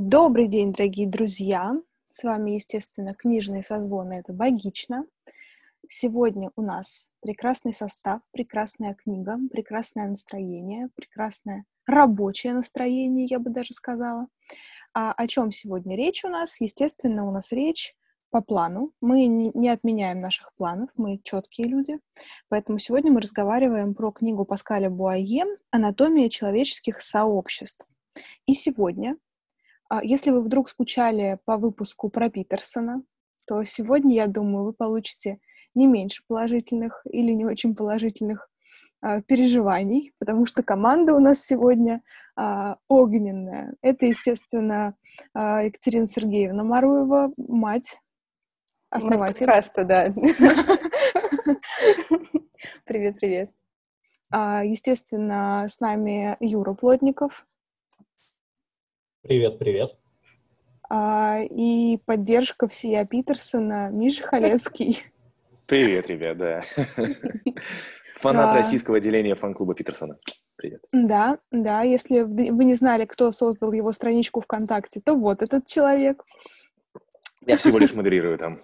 Добрый день, дорогие друзья! С вами, естественно, книжные созвоны «Это богично». Сегодня у нас прекрасный состав, прекрасная книга, прекрасное настроение, прекрасное рабочее настроение, я бы даже сказала. А о чем сегодня речь у нас? Естественно, у нас речь по плану. Мы не отменяем наших планов, мы четкие люди. Поэтому сегодня мы разговариваем про книгу Паскаля Буае «Анатомия человеческих сообществ». И сегодня, если вы вдруг скучали по выпуску про Питерсона, то сегодня, я думаю, вы получите не меньше положительных или не очень положительных э, переживаний, потому что команда у нас сегодня э, огненная. Это, естественно, э, Екатерина Сергеевна Маруева, мать Основатель. Подкаста, да. Привет, привет. А, естественно, с нами Юра Плотников. Привет, привет. А, и поддержка всея Питерсона Миша Халецкий. Привет, ребят, да. Фанат российского отделения фан-клуба Питерсона. Привет. Да, да, если вы не знали, кто создал его страничку ВКонтакте, то вот этот человек. Я всего лишь модерирую там.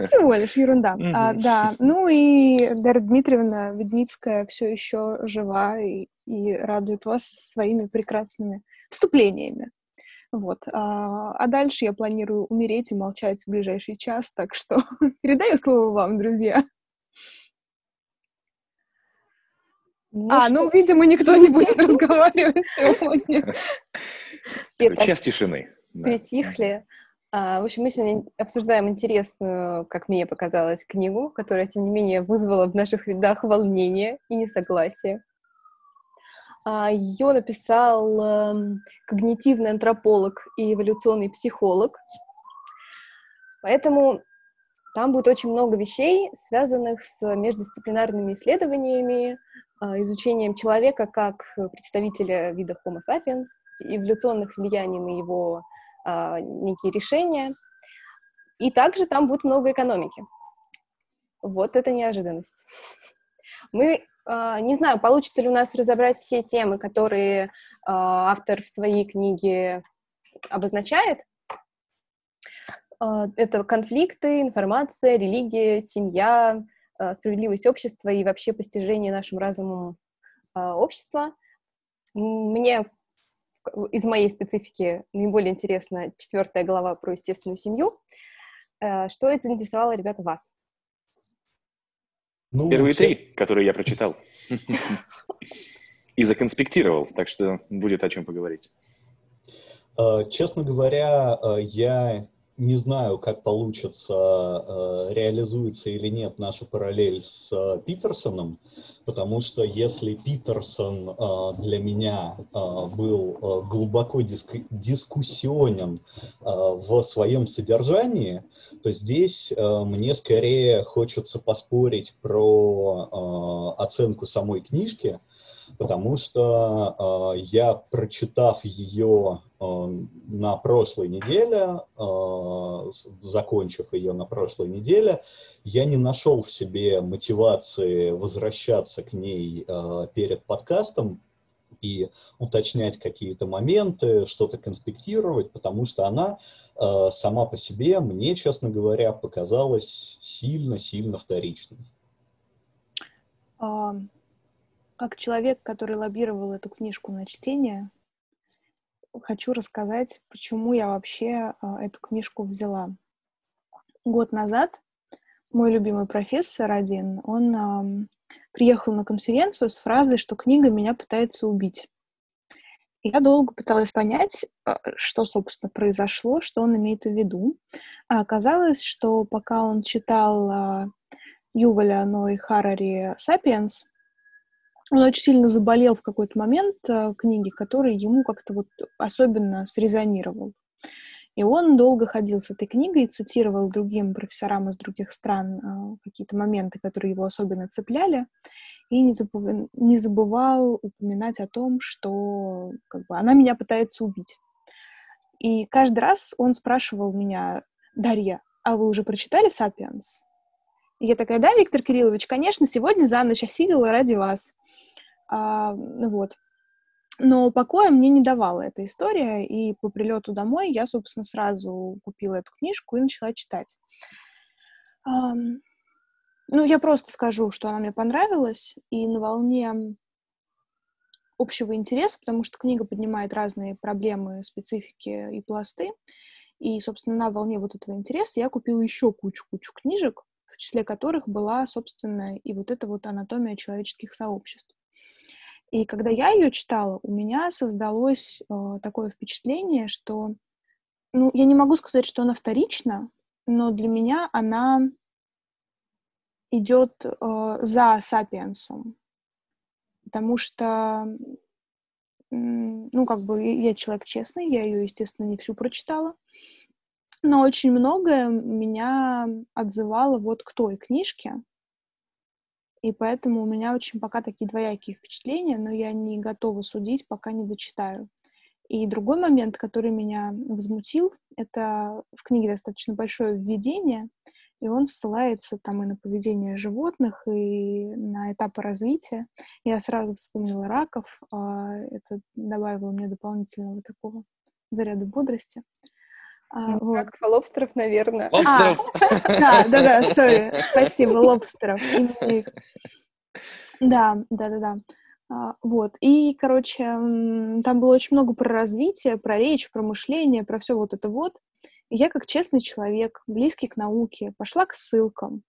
Всего лишь ерунда. а, да, ну и Дарья Дмитриевна Ведницкая все еще жива и, и радует вас своими прекрасными вступлениями. Вот. А, а дальше я планирую умереть и молчать в ближайший час, так что передаю слово вам, друзья. Ну, а, что? ну, видимо, никто не будет разговаривать сегодня. Час тишины. Притихли. А, в общем, мы сегодня обсуждаем интересную, как мне показалось, книгу, которая, тем не менее, вызвала в наших рядах волнение и несогласие. А, Ее написал эм, когнитивный антрополог и эволюционный психолог. Поэтому там будет очень много вещей, связанных с междисциплинарными исследованиями, а, изучением человека как представителя вида Homo sapiens, эволюционных влияний на его а, некие решения. И также там будет много экономики. Вот это неожиданность. Мы не знаю, получится ли у нас разобрать все темы, которые а, автор в своей книге обозначает. Это конфликты, информация, религия, семья, справедливость общества и вообще постижение нашим разумом общества. Мне из моей специфики наиболее интересна четвертая глава про естественную семью. Что это заинтересовало, ребята, вас? Ну, Первые все... три, которые я прочитал. И законспектировал, так что будет о чем поговорить. Э, честно говоря, э, я не знаю, как получится, э, реализуется или нет наша параллель с э, Питерсоном, потому что если Питерсон э, для меня был глубоко диск дискуссионен в своем содержании, то здесь мне скорее хочется поспорить про оценку самой книжки, потому что я, прочитав ее на прошлой неделе, э, закончив ее на прошлой неделе, я не нашел в себе мотивации возвращаться к ней э, перед подкастом и уточнять какие-то моменты, что-то конспектировать, потому что она сама по себе, мне, честно говоря, показалась сильно-сильно вторичной. Как человек, который лоббировал эту книжку на чтение, хочу рассказать, почему я вообще э, эту книжку взяла. Год назад мой любимый профессор один, он приехал на конференцию с фразой, что книга меня пытается убить. Я долго пыталась понять, э, что, собственно, произошло, что он имеет в виду. А оказалось, что пока он читал э, Юваля Ной Харари «Сапиенс», он очень сильно заболел в какой-то момент э, книги, который ему как-то вот особенно срезонировал. И он долго ходил с этой книгой, цитировал другим профессорам из других стран э, какие-то моменты, которые его особенно цепляли, и не, забыв... не забывал упоминать о том, что как бы, она меня пытается убить. И каждый раз он спрашивал меня, Дарья, а вы уже прочитали «Сапиенс»? И я такая, да, Виктор Кириллович, конечно, сегодня за ночь осилила ради вас. А, ну вот. Но покоя мне не давала эта история, и по прилету домой я, собственно, сразу купила эту книжку и начала читать. Ну, я просто скажу, что она мне понравилась, и на волне общего интереса, потому что книга поднимает разные проблемы, специфики и пласты. И, собственно, на волне вот этого интереса я купила еще кучу-кучу книжек, в числе которых была, собственно, и вот эта вот анатомия человеческих сообществ. И когда я ее читала, у меня создалось э, такое впечатление, что, ну, я не могу сказать, что она вторична, но для меня она идет э, за сапиенсом, потому что, ну, как бы я человек честный, я ее, естественно, не всю прочитала, но очень многое меня отзывало вот к той книжке, и поэтому у меня очень пока такие двоякие впечатления, но я не готова судить, пока не дочитаю. И другой момент, который меня возмутил, это в книге достаточно большое введение, и он ссылается там и на поведение животных, и на этапы развития. Я сразу вспомнила раков, а это добавило мне дополнительного такого заряда бодрости. А, вот. А лобстеров, наверное. Лобстеров? А, да, да, да, сори, спасибо, лобстеров. Да, да, да, да. Вот. И, короче, там было очень много про развитие, про речь, про мышление, про все вот это вот. И я, как честный человек, близкий к науке, пошла к ссылкам.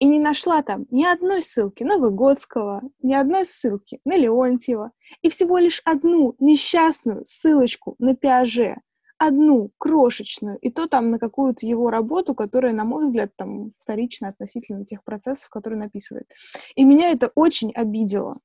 И не нашла там ни одной ссылки на Выгодского, ни одной ссылки на Леонтьева, и всего лишь одну несчастную ссылочку на Пиаже одну крошечную, и то там на какую-то его работу, которая, на мой взгляд, там вторично относительно тех процессов, которые написывает. И меня это очень обидело.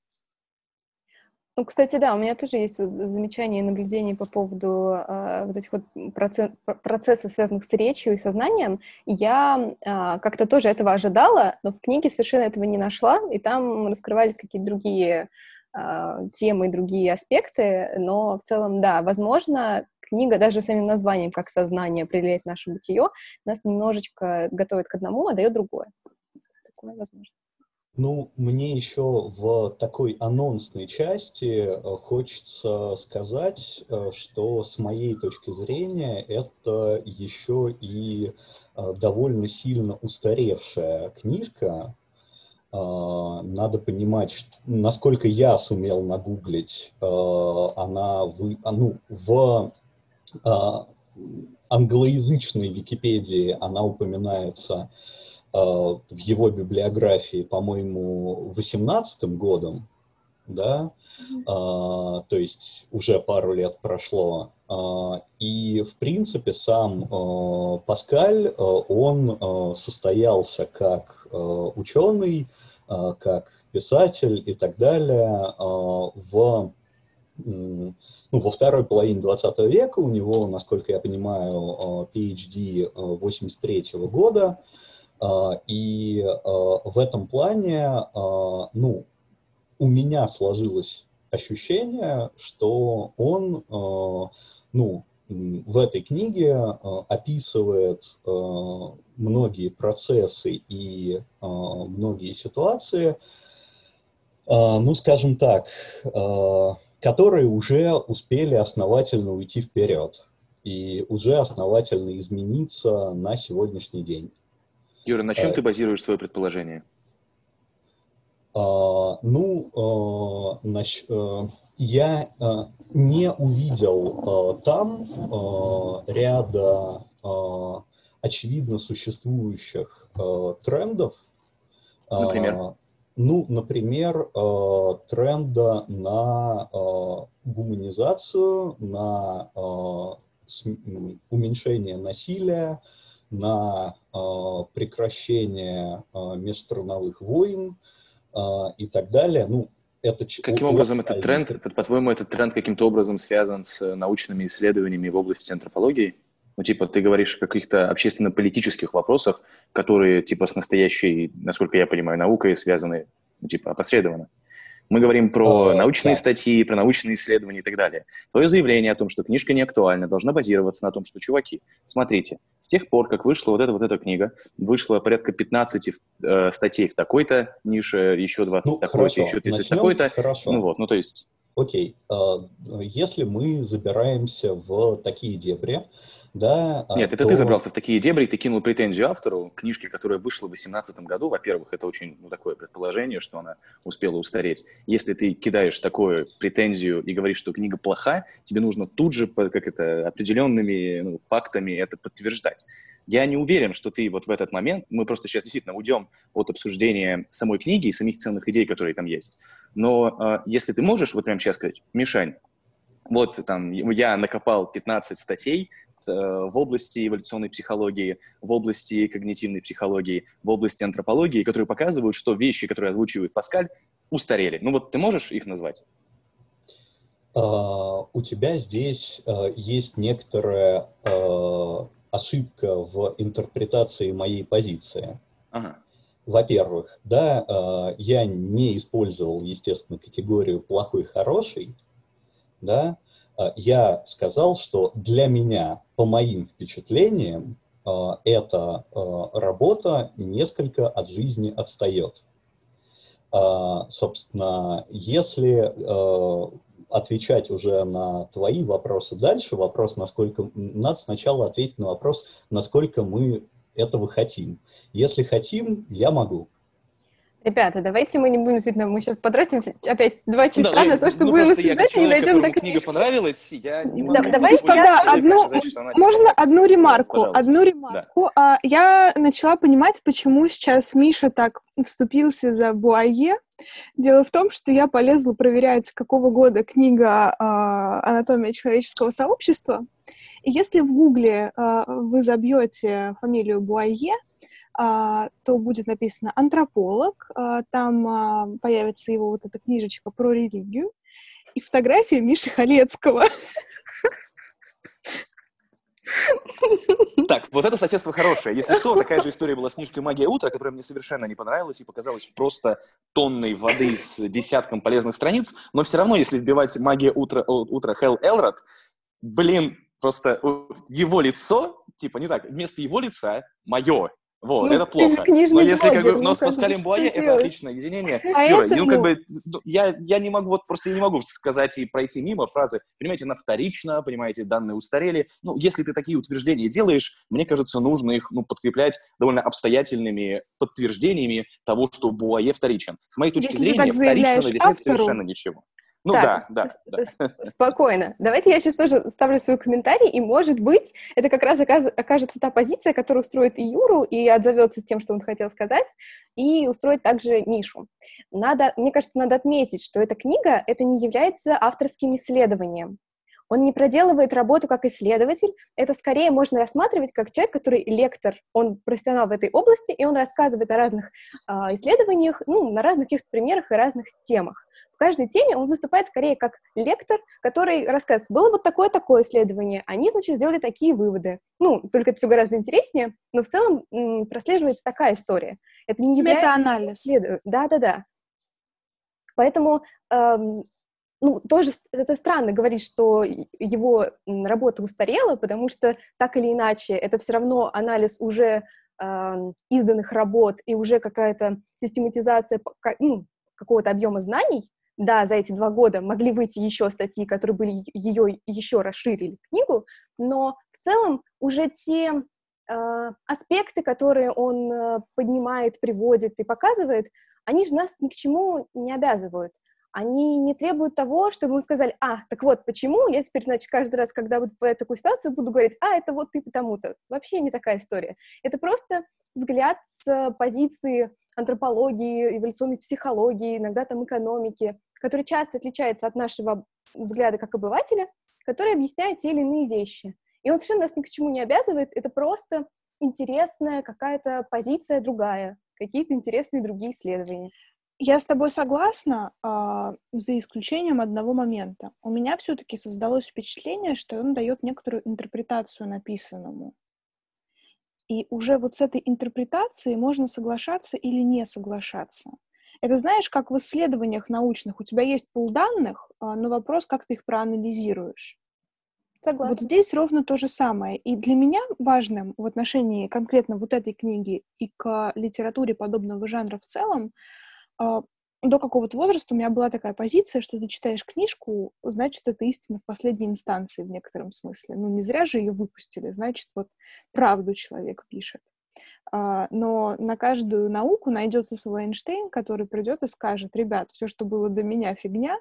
Ну, кстати, да, у меня тоже есть вот замечания и наблюдения по поводу э, вот этих вот процесс, процессов, связанных с речью и сознанием. Я э, как-то тоже этого ожидала, но в книге совершенно этого не нашла, и там раскрывались какие-то другие э, темы, другие аспекты, но в целом, да, возможно, книга даже самим названием, как сознание определяет наше бытие, нас немножечко готовит к одному, а дает другое. Такое возможно. Ну, мне еще в такой анонсной части э, хочется сказать, э, что с моей точки зрения это еще и э, довольно сильно устаревшая книжка. Надо понимать, насколько я сумел нагуглить, она в, ну, в англоязычной Википедии. Она упоминается в его библиографии, по-моему, 18 годом, да, а, то есть уже пару лет прошло. А, и, в принципе, сам а, Паскаль, он состоялся как ученый, как писатель и так далее в ну, во второй половине 20 века у него, насколько я понимаю, PhD 83 -го года, а, и а, в этом плане, а, ну, у меня сложилось ощущение, что он, ну, в этой книге описывает многие процессы и многие ситуации, ну, скажем так, которые уже успели основательно уйти вперед и уже основательно измениться на сегодняшний день. Юра, на чем а, ты базируешь свое предположение? А, ну, а, нач, а, я а, не увидел а, там а, ряда а, очевидно существующих а, трендов. Например? Ну, например, а, тренда на а, гуманизацию, на а, уменьшение насилия, на прекращение межстрановых войн и так далее. Ну, это Каким образом этот тренд, по-твоему, этот тренд каким-то образом связан с научными исследованиями в области антропологии? Ну, типа, ты говоришь о каких-то общественно-политических вопросах, которые, типа, с настоящей, насколько я понимаю, наукой связаны, ну, типа, опосредованно. Мы говорим про а, научные да. статьи, про научные исследования и так далее. Твое заявление о том, что книжка не актуальна, должна базироваться на том, что, чуваки, смотрите, с тех пор, как вышла вот эта вот эта книга, вышло порядка 15 э, статей в такой-то нише, еще 20 ну, такой-то, еще 30 такой-то. Хорошо. Ну вот, ну то есть... окей, если мы забираемся в такие дебри, да... Нет, это то... ты забрался в такие дебри, ты кинул претензию автору книжки, которая вышла в 2018 году. Во-первых, это очень ну, такое предположение, что она успела устареть. Если ты кидаешь такую претензию и говоришь, что книга плоха, тебе нужно тут же, как это, определенными ну, фактами это подтверждать. Я не уверен, что ты вот в этот момент, мы просто сейчас действительно уйдем от обсуждения самой книги и самих ценных идей, которые там есть. Но э, если ты можешь вот прямо сейчас сказать, Мишань, вот там я накопал 15 статей э, в области эволюционной психологии, в области когнитивной психологии, в области антропологии, которые показывают, что вещи, которые озвучивает Паскаль, устарели. Ну вот ты можешь их назвать? Uh, у тебя здесь uh, есть некоторая uh, ошибка в интерпретации моей позиции. Ага. Во-первых, да, я не использовал, естественно, категорию плохой-хороший, да, а, я сказал, что для меня, по моим впечатлениям, а, эта а, работа несколько от жизни отстает. Собственно, если отвечать уже на твои вопросы дальше, вопрос, насколько... Надо сначала ответить на вопрос, насколько мы этого хотим. Если хотим, я могу. Ребята, давайте мы не будем действительно, мы сейчас потратим опять два часа да, на то, что ну, будем обсуждать и не дойдем до книга понравилась, я не могу... Да, давайте тогда одну, сказать, можно одну ремарку, Пожалуйста. одну ремарку. Да. А, я начала понимать, почему сейчас Миша так вступился за Буае. Дело в том, что я полезла проверять, какого года книга а, «Анатомия человеческого сообщества», и если в Гугле а, вы забьете фамилию Буае, то будет написано «антрополог», а, там а, появится его вот эта книжечка про религию и фотография Миши Халецкого. Так, вот это соседство хорошее. Если что, такая же история была с книжкой «Магия утра», которая мне совершенно не понравилась и показалась просто тонной воды с десятком полезных страниц, но все равно, если вбивать «Магия утра», утра Хелл Элрод, блин, просто его лицо, типа не так, вместо его лица мое, вот, ну, это плохо. Но если как бы, но ну, с Паскалем Буае это отличное единение. А Юра, это, ну, как бы, ну, я, я не могу, вот просто я не могу сказать и пройти мимо фразы, понимаете, она вторична, понимаете, данные устарели. Ну, если ты такие утверждения делаешь, мне кажется, нужно их, ну, подкреплять довольно обстоятельными подтверждениями того, что Буае вторичен. С моей точки если зрения, вторично, но здесь нет совершенно ничего. Ну так, да, да, да. Спокойно. Давайте я сейчас тоже ставлю свой комментарий, и, может быть, это как раз окажется та позиция, которая устроит и Юру, и отзовется с тем, что он хотел сказать, и устроит также Мишу. Надо, мне кажется, надо отметить, что эта книга, это не является авторским исследованием. Он не проделывает работу как исследователь, это скорее можно рассматривать как человек, который лектор, он профессионал в этой области, и он рассказывает о разных э, исследованиях, ну, на разных каких-то примерах и разных темах в каждой теме он выступает скорее как лектор, который рассказывает, было вот такое-такое исследование, они, значит, сделали такие выводы. Ну, только это все гораздо интереснее, но в целом м, прослеживается такая история. Это не является... Метаанализ. Да-да-да. Поэтому эм, ну, тоже это странно говорить, что его работа устарела, потому что так или иначе это все равно анализ уже э, изданных работ и уже какая-то систематизация ну, какого-то объема знаний, да, за эти два года могли выйти еще статьи, которые были ее еще расширили книгу, но в целом уже те э, аспекты, которые он э, поднимает, приводит и показывает, они же нас ни к чему не обязывают. Они не требуют того, чтобы мы сказали, а, так вот, почему я теперь, значит, каждый раз, когда буду по такую ситуацию, буду говорить, а, это вот ты потому-то. Вообще не такая история. Это просто взгляд с позиции антропологии, эволюционной психологии, иногда там экономики, который часто отличается от нашего взгляда как обывателя, который объясняет те или иные вещи. И он совершенно нас ни к чему не обязывает, это просто интересная какая-то позиция другая, какие-то интересные другие исследования. Я с тобой согласна, э, за исключением одного момента. У меня все-таки создалось впечатление, что он дает некоторую интерпретацию написанному. И уже вот с этой интерпретацией можно соглашаться или не соглашаться. Это знаешь, как в исследованиях научных. У тебя есть пул данных, а, но вопрос, как ты их проанализируешь. Согласна. Вот здесь ровно то же самое. И для меня важным в отношении конкретно вот этой книги и к литературе подобного жанра в целом, до какого-то возраста у меня была такая позиция, что ты читаешь книжку, значит, это истина в последней инстанции в некотором смысле. Ну, не зря же ее выпустили, значит, вот правду человек пишет. А, но на каждую науку найдется свой Эйнштейн, который придет и скажет, ребят, все, что было до меня, фигня,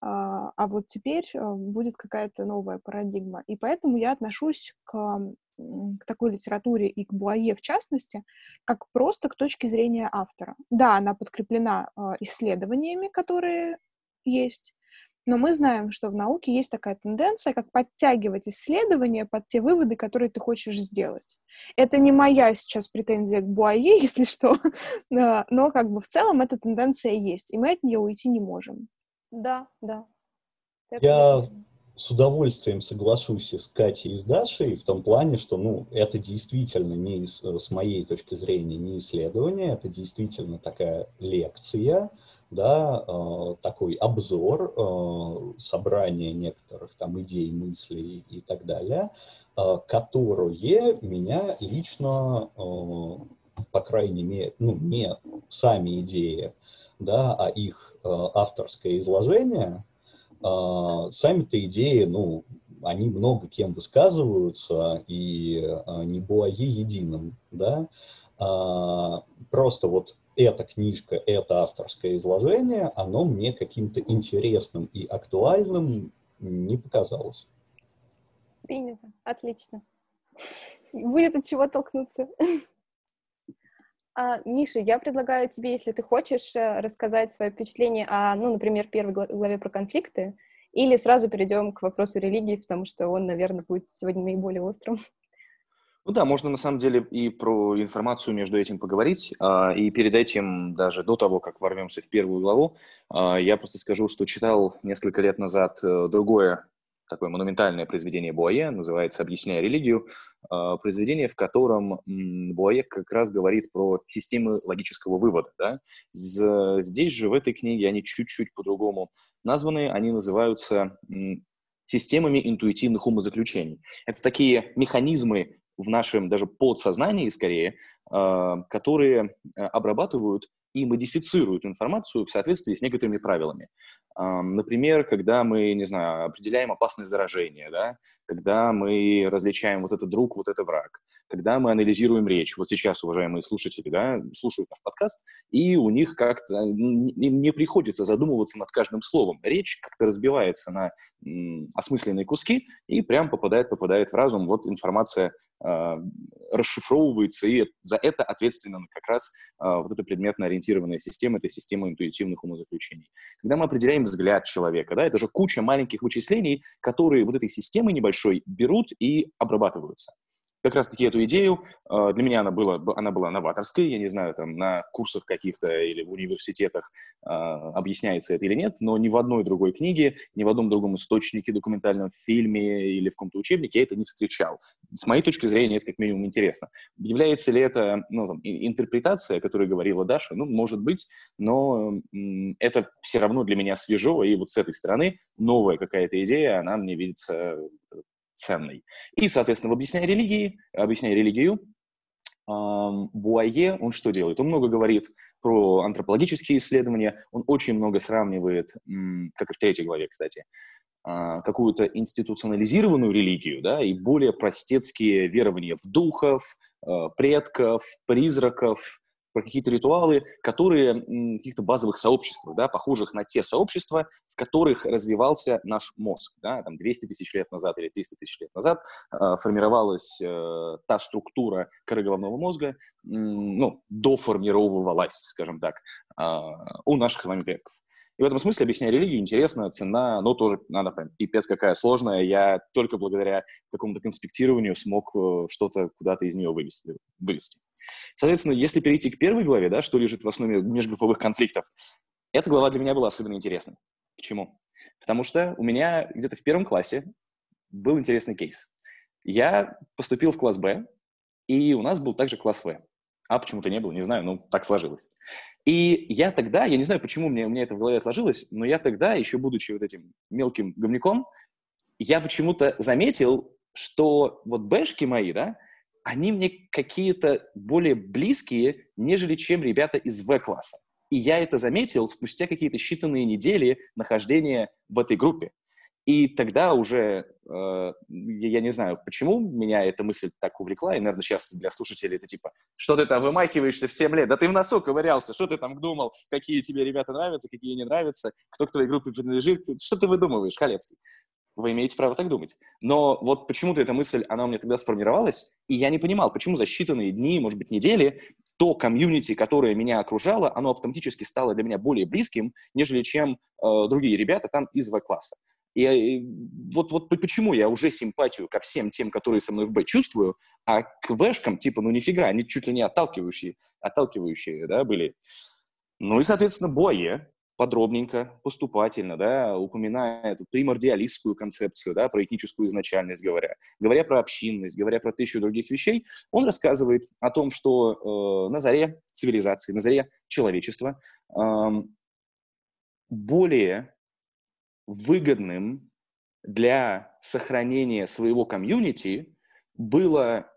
а, а вот теперь а, будет какая-то новая парадигма. И поэтому я отношусь к, к такой литературе и к Буае в частности, как просто к точке зрения автора. Да, она подкреплена исследованиями, которые есть, но мы знаем, что в науке есть такая тенденция, как подтягивать исследования под те выводы, которые ты хочешь сделать. Это не моя сейчас претензия к Буае, если что, но как бы в целом эта тенденция есть, и мы от нее уйти не можем. Да, да. Я с удовольствием соглашусь с Катей и с Дашей в том плане, что ну, это действительно не с моей точки зрения не исследование, это действительно такая лекция, да, э, такой обзор, э, собрание некоторых там идей, мыслей и так далее, э, которое меня лично, по крайней мере, ну, не сами идеи, да, а их авторское изложение, сами-то идеи, ну, они много кем высказываются, и не Буае единым, да, просто вот эта книжка, это авторское изложение, оно мне каким-то интересным и актуальным не показалось. Принято. Отлично. Будет от чего толкнуться. А, Миша, я предлагаю тебе, если ты хочешь, э, рассказать свое впечатление о, ну, например, первой главе про конфликты, или сразу перейдем к вопросу религии, потому что он, наверное, будет сегодня наиболее острым. Ну да, можно на самом деле и про информацию между этим поговорить, а, и перед этим, даже до того, как ворвемся в первую главу, а, я просто скажу, что читал несколько лет назад э, другое такое монументальное произведение Буае, называется «Объясняя религию», а, произведение, в котором Буае как раз говорит про системы логического вывода. Да? Здесь же, в этой книге, они чуть-чуть по-другому названы, они называются системами интуитивных умозаключений. Это такие механизмы в нашем даже подсознании, скорее, а, которые э, обрабатывают и модифицируют информацию в соответствии с некоторыми правилами. Например, когда мы, не знаю, определяем опасность заражения, да, когда мы различаем вот это друг, вот это враг, когда мы анализируем речь. Вот сейчас, уважаемые слушатели, да, слушают наш подкаст, и у них как-то им не приходится задумываться над каждым словом. Речь как-то разбивается на м, осмысленные куски и прям попадает, попадает в разум. Вот информация э, расшифровывается, и за это ответственна как раз э, вот эта предметно-ориентированная система, это система интуитивных умозаключений. Когда мы определяем взгляд человека, да, это же куча маленьких вычислений, которые вот этой системой небольшой берут и обрабатываются как раз-таки эту идею. А, для меня она была, она была новаторской, я не знаю, там на курсах каких-то или в университетах а, объясняется это или нет, но ни в одной другой книге, ни в одном другом источнике, документальном фильме или в каком-то учебнике я это не встречал. С моей точки зрения, это как минимум интересно. Является ли это ну, там, интерпретация, о которой говорила Даша? Ну, может быть, но это все равно для меня свежо, и вот с этой стороны новая какая-то идея, она мне видится ценной. И, соответственно, в объясняя религии, объясняя религию, Буае, он что делает? Он много говорит про антропологические исследования, он очень много сравнивает, как и в третьей главе, кстати, а, какую-то институционализированную религию, да, и более простецкие верования в духов, а, предков, призраков, про какие-то ритуалы, которые каких-то базовых сообществах, да, похожих на те сообщества, в которых развивался наш мозг. Да, там 200 тысяч лет назад или 300 тысяч лет назад э, формировалась э, та структура коры головного мозга, э, ну, доформировалась, скажем так, у наших с вами предков. И в этом смысле, объясняя религию, интересно, цена, но тоже, надо прям, пипец какая сложная. Я только благодаря какому-то конспектированию смог э, что-то куда-то из нее вывести. вывести. Соответственно, если перейти к первой главе, да, что лежит в основе межгрупповых конфликтов, эта глава для меня была особенно интересной. Почему? Потому что у меня где-то в первом классе был интересный кейс. Я поступил в класс Б, и у нас был также класс В. А почему-то не было, не знаю, ну, так сложилось. И я тогда, я не знаю, почему мне, у меня это в голове отложилось, но я тогда, еще будучи вот этим мелким говняком, я почему-то заметил, что вот бэшки мои, да, они мне какие-то более близкие, нежели чем ребята из В-класса. И я это заметил спустя какие-то считанные недели нахождения в этой группе. И тогда уже, э, я не знаю, почему меня эта мысль так увлекла, и, наверное, сейчас для слушателей это типа, что ты там вымахиваешься в 7 лет, да ты в носу ковырялся, что ты там думал, какие тебе ребята нравятся, какие не нравятся, кто к твоей группе принадлежит, что ты выдумываешь, Халецкий? Вы имеете право так думать. Но вот почему-то эта мысль, она у меня тогда сформировалась, и я не понимал, почему за считанные дни, может быть, недели, то комьюнити, которое меня окружало, оно автоматически стало для меня более близким, нежели чем э, другие ребята там из В-класса. И, и вот, вот почему я уже симпатию ко всем тем, которые со мной в Б чувствую, а к Вэшкам, типа, ну нифига, они чуть ли не отталкивающие, отталкивающие, да, были. Ну и, соответственно, Буае подробненько, поступательно, да, упоминая эту примордиалистскую концепцию, да, про этническую изначальность говоря, говоря про общинность, говоря про тысячу других вещей, он рассказывает о том, что э, на заре цивилизации, на заре человечества э, более выгодным для сохранения своего комьюнити было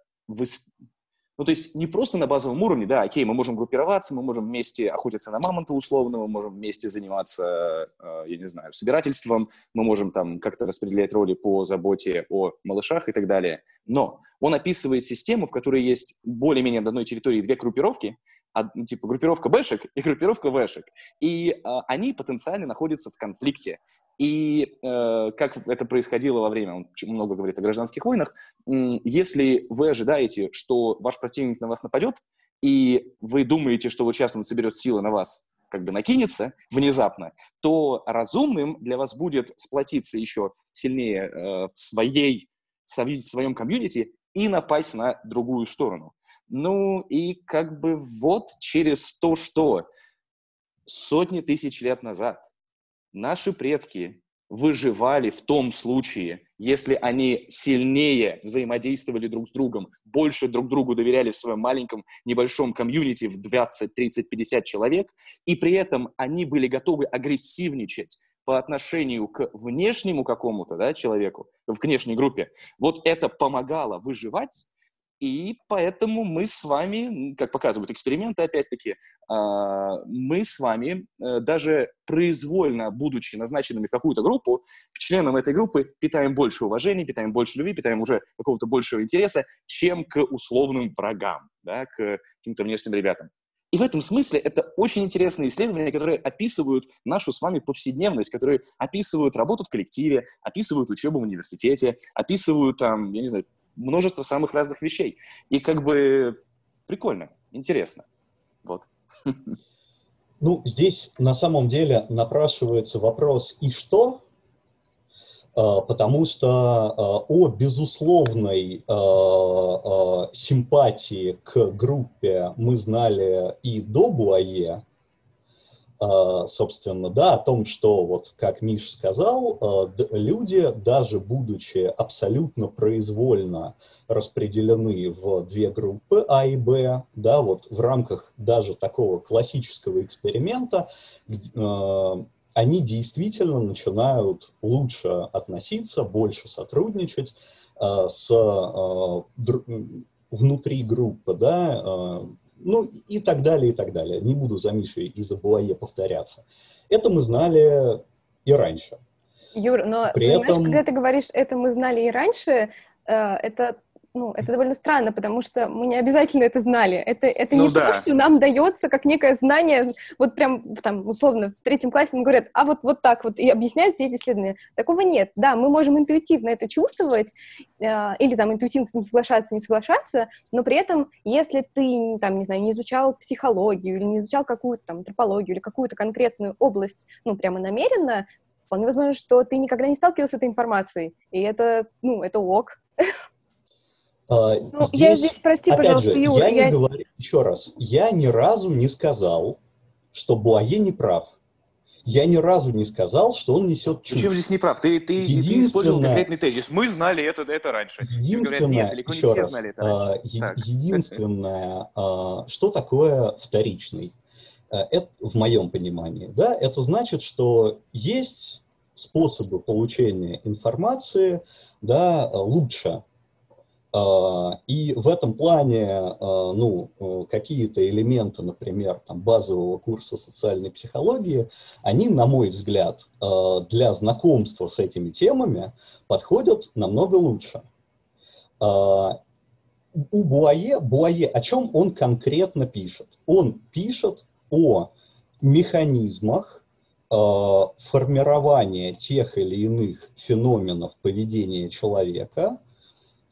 ну, то есть не просто на базовом уровне, да, окей, мы можем группироваться, мы можем вместе охотиться на мамонта условно, мы можем вместе заниматься, э, я не знаю, собирательством, мы можем там как-то распределять роли по заботе о малышах и так далее. Но он описывает систему, в которой есть более-менее на одной территории две группировки, ну, типа группировка бэшек и группировка вэшек. И э, они потенциально находятся в конфликте. И э, как это происходило во время, он много говорит о гражданских войнах, если вы ожидаете, что ваш противник на вас нападет, и вы думаете, что вот сейчас он соберет силы на вас, как бы накинется внезапно, то разумным для вас будет сплотиться еще сильнее э, в, своей, в своем комьюнити и напасть на другую сторону. Ну и как бы вот через то, что сотни тысяч лет назад Наши предки выживали в том случае, если они сильнее взаимодействовали друг с другом, больше друг другу доверяли в своем маленьком небольшом комьюнити в 20, 30, 50 человек, и при этом они были готовы агрессивничать по отношению к внешнему какому-то да, человеку, в внешней группе, вот это помогало выживать, и поэтому мы с вами, как показывают эксперименты, опять-таки, а, мы с вами, э, даже произвольно будучи назначенными в какую-то группу, к членам этой группы питаем больше уважения, питаем больше любви, питаем уже какого-то большего интереса, чем к условным врагам, да, к каким-то внешним ребятам. И в этом смысле это очень интересные исследования, которые описывают нашу с вами повседневность, которые описывают работу в коллективе, описывают учебу в университете, описывают, там, я не знаю, множество самых разных вещей. И как бы прикольно, интересно. Вот. Ну, здесь на самом деле напрашивается вопрос «и что?», а, потому что а, о безусловной а, симпатии к группе мы знали и до Буае, собственно, да, о том, что, вот как Миш сказал, а, люди, даже будучи абсолютно произвольно распределены в две группы А и Б, да, вот в рамках даже такого классического эксперимента, а, они действительно начинают лучше относиться, больше сотрудничать с внутри группы, да, ну и так далее, и так далее. Не буду за Мишей и за Буае повторяться. Это мы знали и раньше. Юр, но При понимаешь, этом... когда ты говоришь, это мы знали и раньше, э, это ну, это довольно странно, потому что мы не обязательно это знали. Это, это ну, не да. то, что нам дается как некое знание, вот прям там, условно, в третьем классе нам говорят, а вот, вот так вот, и объясняют все эти исследования. Такого нет. Да, мы можем интуитивно это чувствовать, э, или там интуитивно с этим соглашаться, не соглашаться, но при этом, если ты, там, не знаю, не изучал психологию, или не изучал какую-то там антропологию, или какую-то конкретную область, ну, прямо намеренно, вполне возможно, что ты никогда не сталкивался с этой информацией, и это, ну, это ок. А, ну, здесь, я здесь, прости, пожалуйста, же, Юра, я, я не говорю, еще раз, я ни разу не сказал, что Буае не прав. Я ни разу не сказал, что он несет чушь. Почему здесь не прав? Ты, ты, ты использовал конкретный тезис. Мы знали это, это раньше. Единственное, говорят, нет, еще не раз, знали это раньше. А, единственное, а, что такое вторичный? Это, в моем понимании, да, это значит, что есть способы получения информации, да, лучше, И в этом плане, ну, какие-то элементы, например, там, базового курса социальной психологии, они, на мой взгляд, для знакомства с этими темами подходят намного лучше. У Буае, Буае, о чем он конкретно пишет? Он пишет о механизмах формирования тех или иных феноменов поведения человека – а,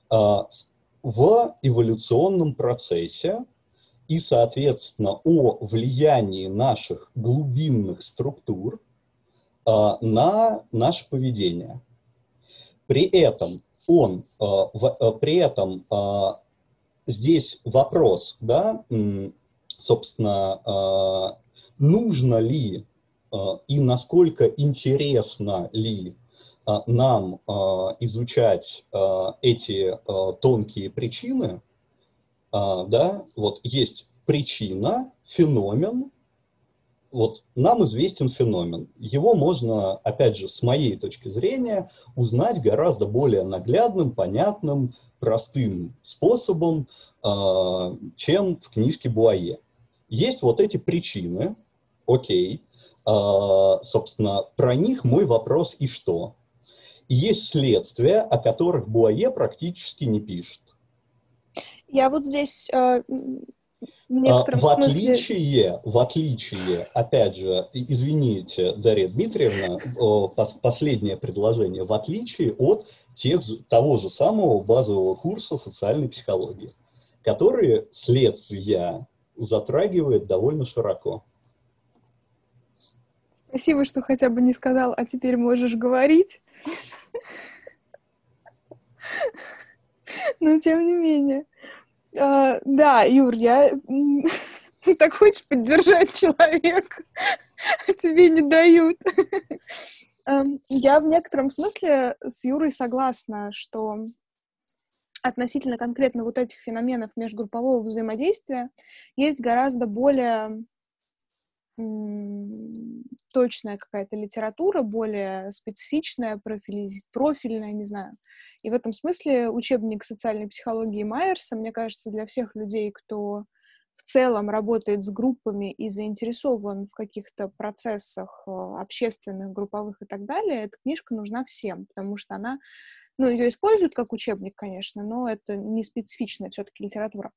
в эволюционном процессе и, соответственно, о влиянии наших глубинных структур а, на наше поведение. При этом он, а, при этом здесь вопрос, да, собственно, нужно ли и насколько интересно ли а, нам а, изучать а, эти тонкие причины, да, вот есть причина, феномен, вот нам известен феномен. Его можно, опять же, с моей точки зрения, узнать гораздо более наглядным, понятным, простым способом, чем в книжке Буае. Есть вот эти причины, окей, собственно, про них мой вопрос и что? Есть следствия, о которых Буае практически не пишет. Я вот здесь э, в некотором в отличие, смысле... в отличие, опять же, извините, Дарья Дмитриевна, последнее предложение, в отличие от тех, того же самого базового курса социальной психологии, который следствия затрагивает довольно широко. Спасибо, что хотя бы не сказал, а теперь можешь говорить. Но тем не менее. А, да, Юр, я... так хочешь поддержать человека, а тебе не дают. я в некотором смысле с Юрой согласна, что относительно конкретно вот этих феноменов межгруппового взаимодействия есть гораздо более точная какая-то литература, более специфичная, профили, профильная, не знаю. И в этом смысле учебник социальной психологии Майерса, мне кажется, для всех людей, кто в целом работает с группами и заинтересован в каких-то процессах э, общественных, групповых и так далее, эта книжка нужна всем, потому что она, ну, ее используют как учебник, конечно, но это не специфичная все-таки литература.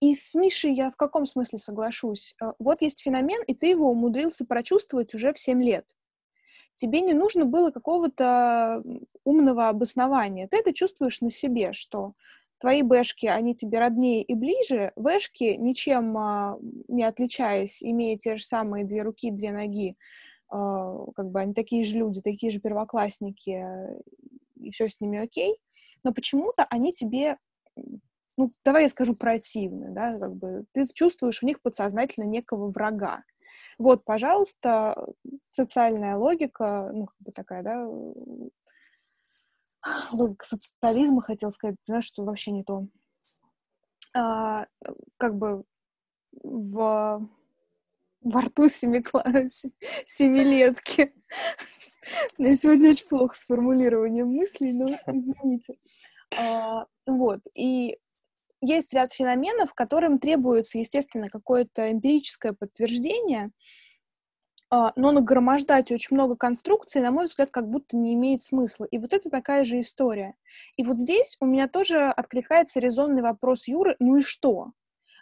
И с Мишей я в каком смысле соглашусь? Э, вот есть феномен, и ты его умудрился прочувствовать уже в 7 лет. Тебе не нужно было какого-то умного обоснования. Ты это чувствуешь на себе, что твои бэшки, они тебе роднее и ближе, бэшки, ничем а, не отличаясь, имея те же самые две руки, две ноги, а, как бы они такие же люди, такие же первоклассники, и все с ними окей, но почему-то они тебе ну, давай я скажу противны, да, как бы ты чувствуешь в них подсознательно некого врага. Вот, пожалуйста, социальная логика, ну, как бы такая, да, логика социализма, хотел сказать, понимаешь, что вообще не то. А, как бы в, во рту семикла... семилетки. Я сегодня очень плохо с формулированием мыслей, но извините. А, вот, и есть ряд феноменов, которым требуется, естественно, какое-то эмпирическое подтверждение, а, но нагромождать очень много конструкций, на мой взгляд, как будто не имеет смысла. И вот это такая же история. И вот здесь у меня тоже откликается резонный вопрос Юры, ну и что?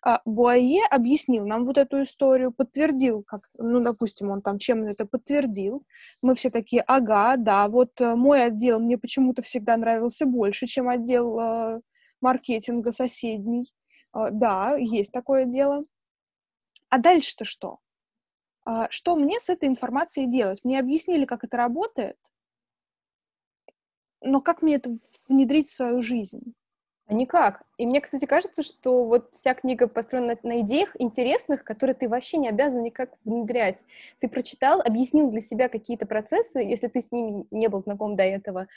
А, Буае объяснил нам вот эту историю, подтвердил, как, ну, допустим, он там чем это подтвердил. Мы все такие, ага, да, вот э, мой отдел мне почему-то всегда нравился больше, чем отдел э, маркетинга соседний. А, да, есть такое дело. А дальше-то что? А, что мне с этой информацией делать? Мне объяснили, как это работает, но как мне это внедрить в свою жизнь? А никак. И мне, кстати, кажется, что вот вся книга построена на идеях интересных, которые ты вообще не обязан никак внедрять. Ты прочитал, объяснил для себя какие-то процессы, если ты с ними не был знаком до этого,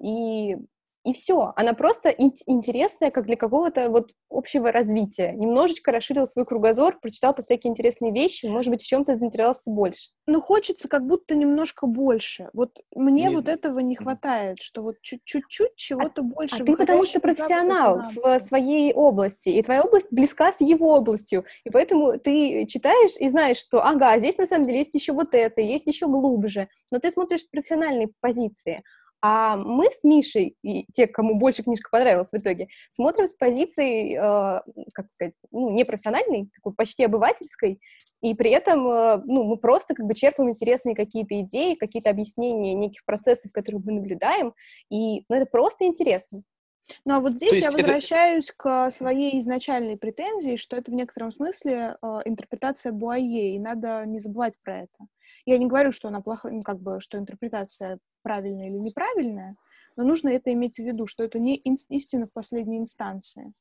и и все. Она просто ин- интересная, как для какого-то вот общего развития. Немножечко расширил свой кругозор, прочитал по всякие интересные вещи, может быть, в чем-то заинтересовался больше. Ну, хочется как будто немножко больше. Вот мне не вот знаю. этого не хватает, что вот чуть-чуть чего-то а, больше. А ты потому что профессионал в своей области, и твоя область близка с его областью, и поэтому ты читаешь и знаешь, что, ага, здесь на самом деле есть еще вот это, есть еще глубже, но ты смотришь с профессиональной позиции. А мы с Мишей, и те, кому больше книжка понравилась в итоге, смотрим с позиции, э, как сказать, ну, непрофессиональной, такой почти обывательской, и при этом э, ну, мы просто как бы черпаем интересные какие-то идеи, какие-то объяснения неких процессов, которые мы наблюдаем, и ну, это просто интересно. Ну а вот здесь я возвращаюсь это... к своей изначальной претензии, что это в некотором смысле э, интерпретация Буае, и надо не забывать про это. Я не говорю, что она плохая, ну, как бы, что интерпретация правильная или неправильная, но нужно это иметь в виду, что это не истина в последней инстанции.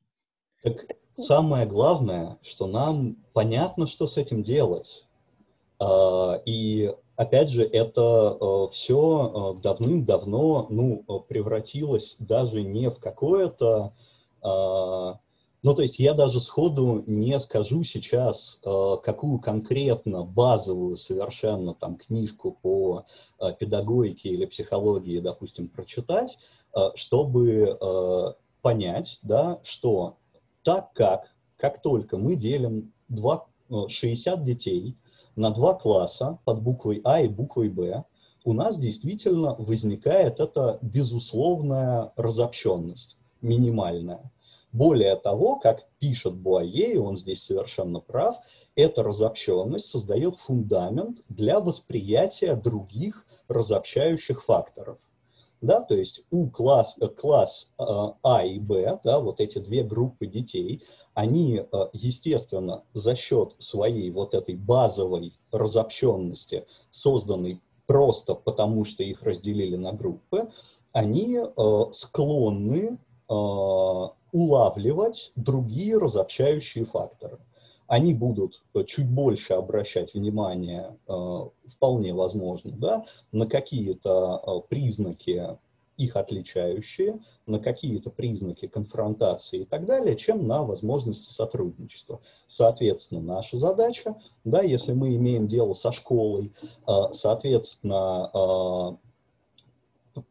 Так самое главное, что нам понятно, что с этим делать. А, и опять же, это э, все э, давным-давно ну, превратилось даже не в какое-то а, ну, то есть я даже сходу не скажу сейчас, э, какую конкретно базовую совершенно там книжку по э, педагогике или психологии, допустим, прочитать, э, чтобы понять, да, что так как, как только мы делим 2, 60 детей на два класса под буквой А и буквой Б, у нас действительно возникает эта безусловная разобщенность, минимальная. Более того, как пишет Буае, и он здесь совершенно прав, эта разобщенность создает фундамент для восприятия других разобщающих факторов. Да, то есть у класс, э, класс э, А и Б, да, вот эти две группы детей, они, э, естественно, за счет своей вот этой базовой разобщенности, созданной просто потому, что их разделили на группы, они склонны улавливать другие разобщающие факторы. Они будут э, чуть больше обращать внимание, э, вполне возможно, да, на какие-то э, признаки их отличающие, на какие-то признаки конфронтации и так далее, чем на возможности сотрудничества. Соответственно, наша задача, да, если мы имеем дело со школой, соответственно,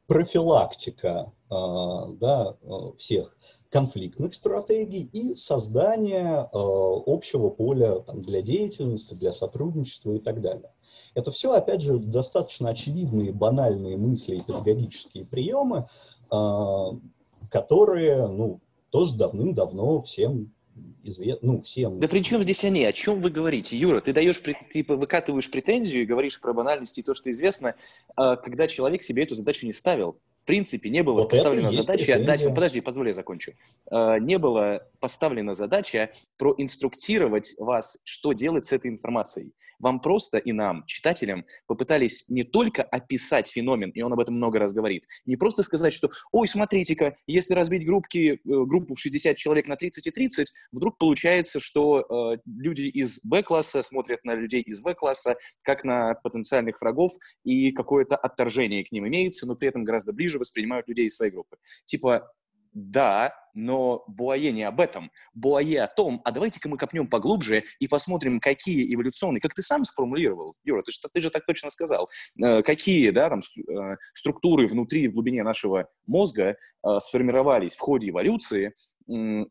профилактика да, всех конфликтных стратегий и создания э, общего поля для деятельности, для сотрудничества и так далее. Это все, опять же, достаточно очевидные, банальные мысли и педагогические приемы, э, которые, ну, тоже давным-давно всем известны, ну, всем. Да при чем здесь они? О чем вы говорите? Юра, ты даешь, ты выкатываешь претензию и говоришь про банальности и то, что известно, э, когда человек себе эту задачу не ставил принципе, не было вот поставлена задача дать... Подожди, позволь, я закончу. Э, не было поставлена задача проинструктировать вас, что делать с этой информацией. Вам просто и нам, читателям, попытались не только описать феномен, и он об этом много раз говорит, не просто сказать, что, ой, смотрите-ка, если разбить группки, э, группу в 60 человек на 30 и 30, вдруг получается, что э, люди из Б-класса смотрят на людей из В-класса как на потенциальных врагов, и какое-то отторжение к ним имеется, но при этом гораздо ближе воспринимают людей из своей группы. Типа, да, но Буае не об этом. Буае о том, а давайте-ка мы копнем поглубже и посмотрим, какие эволюционные, как ты сам сформулировал, Юра, ты, ты же так точно сказал, э, какие да, там, э, структуры внутри, в глубине нашего мозга э, сформировались в ходе эволюции,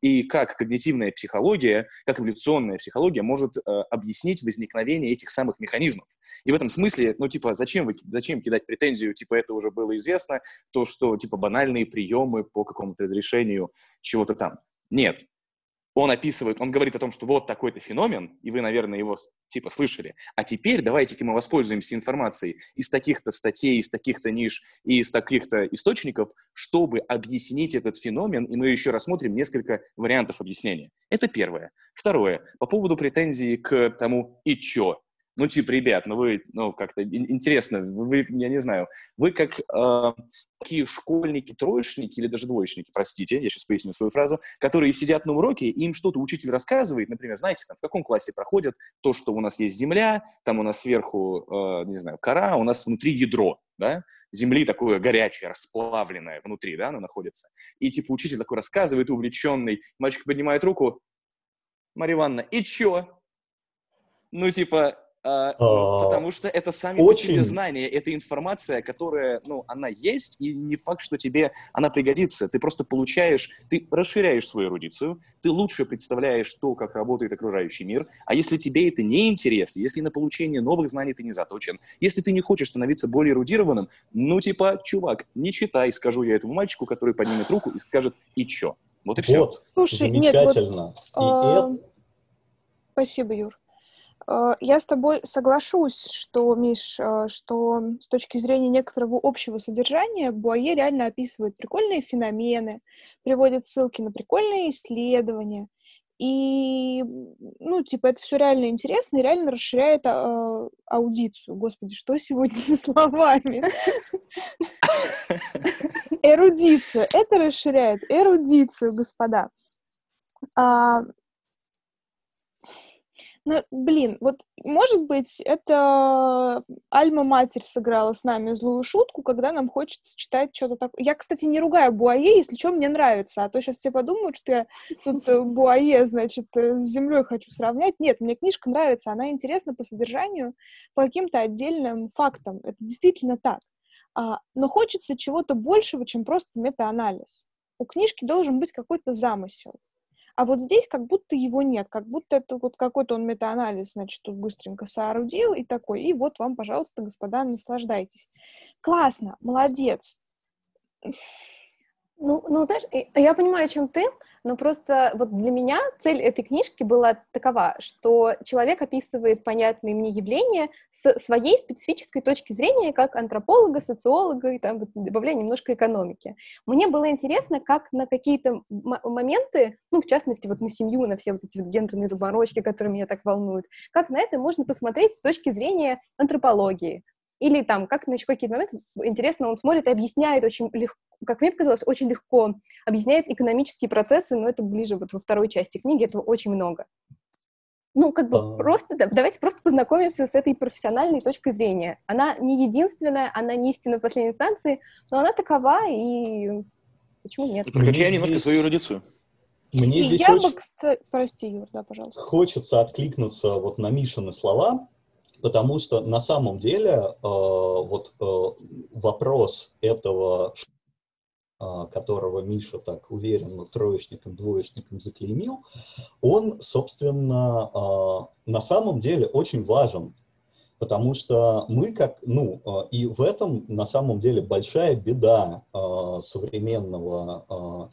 и как когнитивная психология, как эволюционная психология может объяснить возникновение этих самых механизмов. И в этом смысле, ну, типа, зачем, вы, зачем кидать претензию, типа, это уже было известно, то, что, типа, банальные приемы по какому-то разрешению чего-то там. Нет. Он описывает, он говорит о том, что вот такой-то феномен, и вы, наверное, его типа слышали. А теперь давайте-ка мы воспользуемся информацией из таких-то статей, из таких-то ниш и из таких-то источников, чтобы объяснить этот феномен, и мы еще рассмотрим несколько вариантов объяснения. Это первое. Второе. По поводу претензий к тому «и чё?». Ну, типа, ребят, ну вы, ну, как-то интересно, вы, я не знаю, вы как э, такие школьники, троечники или даже двоечники, простите, я сейчас поясню свою фразу, которые сидят на уроке, им что-то учитель рассказывает, например, знаете, там, в каком классе проходят то, что у нас есть земля, там у нас сверху, э, не знаю, кора, у нас внутри ядро. да, земли такое горячее, расплавленное внутри, да, оно находится. И, типа, учитель такой рассказывает, увлеченный, мальчик поднимает руку, Марья Ивановна, и чё? Ну, типа, а, ну, потому что это сами очень... по себе знания, это информация, которая, ну, она есть, и не факт, что тебе она пригодится. Ты просто получаешь, ты расширяешь свою эрудицию, ты лучше представляешь то, как работает окружающий мир, а если тебе это не интересно, если на получение новых знаний ты не заточен, если ты не хочешь становиться более эрудированным, ну, типа, чувак, не читай, скажу я этому мальчику, который поднимет руку и скажет, и чё? Вот и все. Вот, Слушай, замечательно. Нет, вот, а... это... Спасибо, Юр. Э, я с тобой соглашусь, что, Миш, э, что с точки зрения некоторого общего содержания Буае реально описывает прикольные феномены, приводит ссылки на прикольные исследования. И, ну, типа, это все реально интересно и реально расширяет а, аудицию. Господи, что сегодня со словами? Эрудицию. Это расширяет эрудицию, господа. Ну, блин, вот, может быть, это Альма-Матерь сыграла с нами злую шутку, когда нам хочется читать что-то такое. Я, кстати, не ругаю Буае, если что, мне нравится, а то сейчас все подумают, что я тут э, Буае, значит, э, с землей хочу сравнять. Нет, мне книжка нравится, она интересна по содержанию, по каким-то отдельным фактам. Это действительно так. А, но хочется чего-то большего, чем просто метаанализ. У книжки должен быть какой-то замысел. А вот здесь как будто его нет, как будто это вот какой-то он метаанализ, значит, тут быстренько соорудил и такой, и вот вам, пожалуйста, господа, наслаждайтесь. Классно, молодец. Ну, ну, знаешь, я понимаю, о чем ты, но просто вот для меня цель этой книжки была такова, что человек описывает понятные мне явления с своей специфической точки зрения, как антрополога, социолога, и там вот, добавляя немножко экономики. Мне было интересно, как на какие-то моменты, ну, в частности, вот на семью, на все вот эти вот гендерные заморочки, которые меня так волнуют, как на это можно посмотреть с точки зрения антропологии, или там, как на еще какие-то моменты, интересно, он смотрит и объясняет очень легко, как мне показалось, очень легко объясняет экономические процессы, но это ближе вот во второй части книги, этого очень много. Ну, как бы а... просто, да, давайте просто познакомимся с этой профессиональной точкой зрения. Она не единственная, она не истина в последней инстанции, но она такова, и почему нет? Прокачаем немножко свою эрудицию. Мне и здесь я очень... бы, кстати... Прости, Юр, да, пожалуйста. Хочется откликнуться вот на Мишины слова, потому что на самом деле э, вот э, вопрос этого а, которого Миша так уверенно троечником, двоечником заклеймил, он, собственно, на самом деле очень важен, потому что мы как, ну, и в этом на самом деле большая беда современного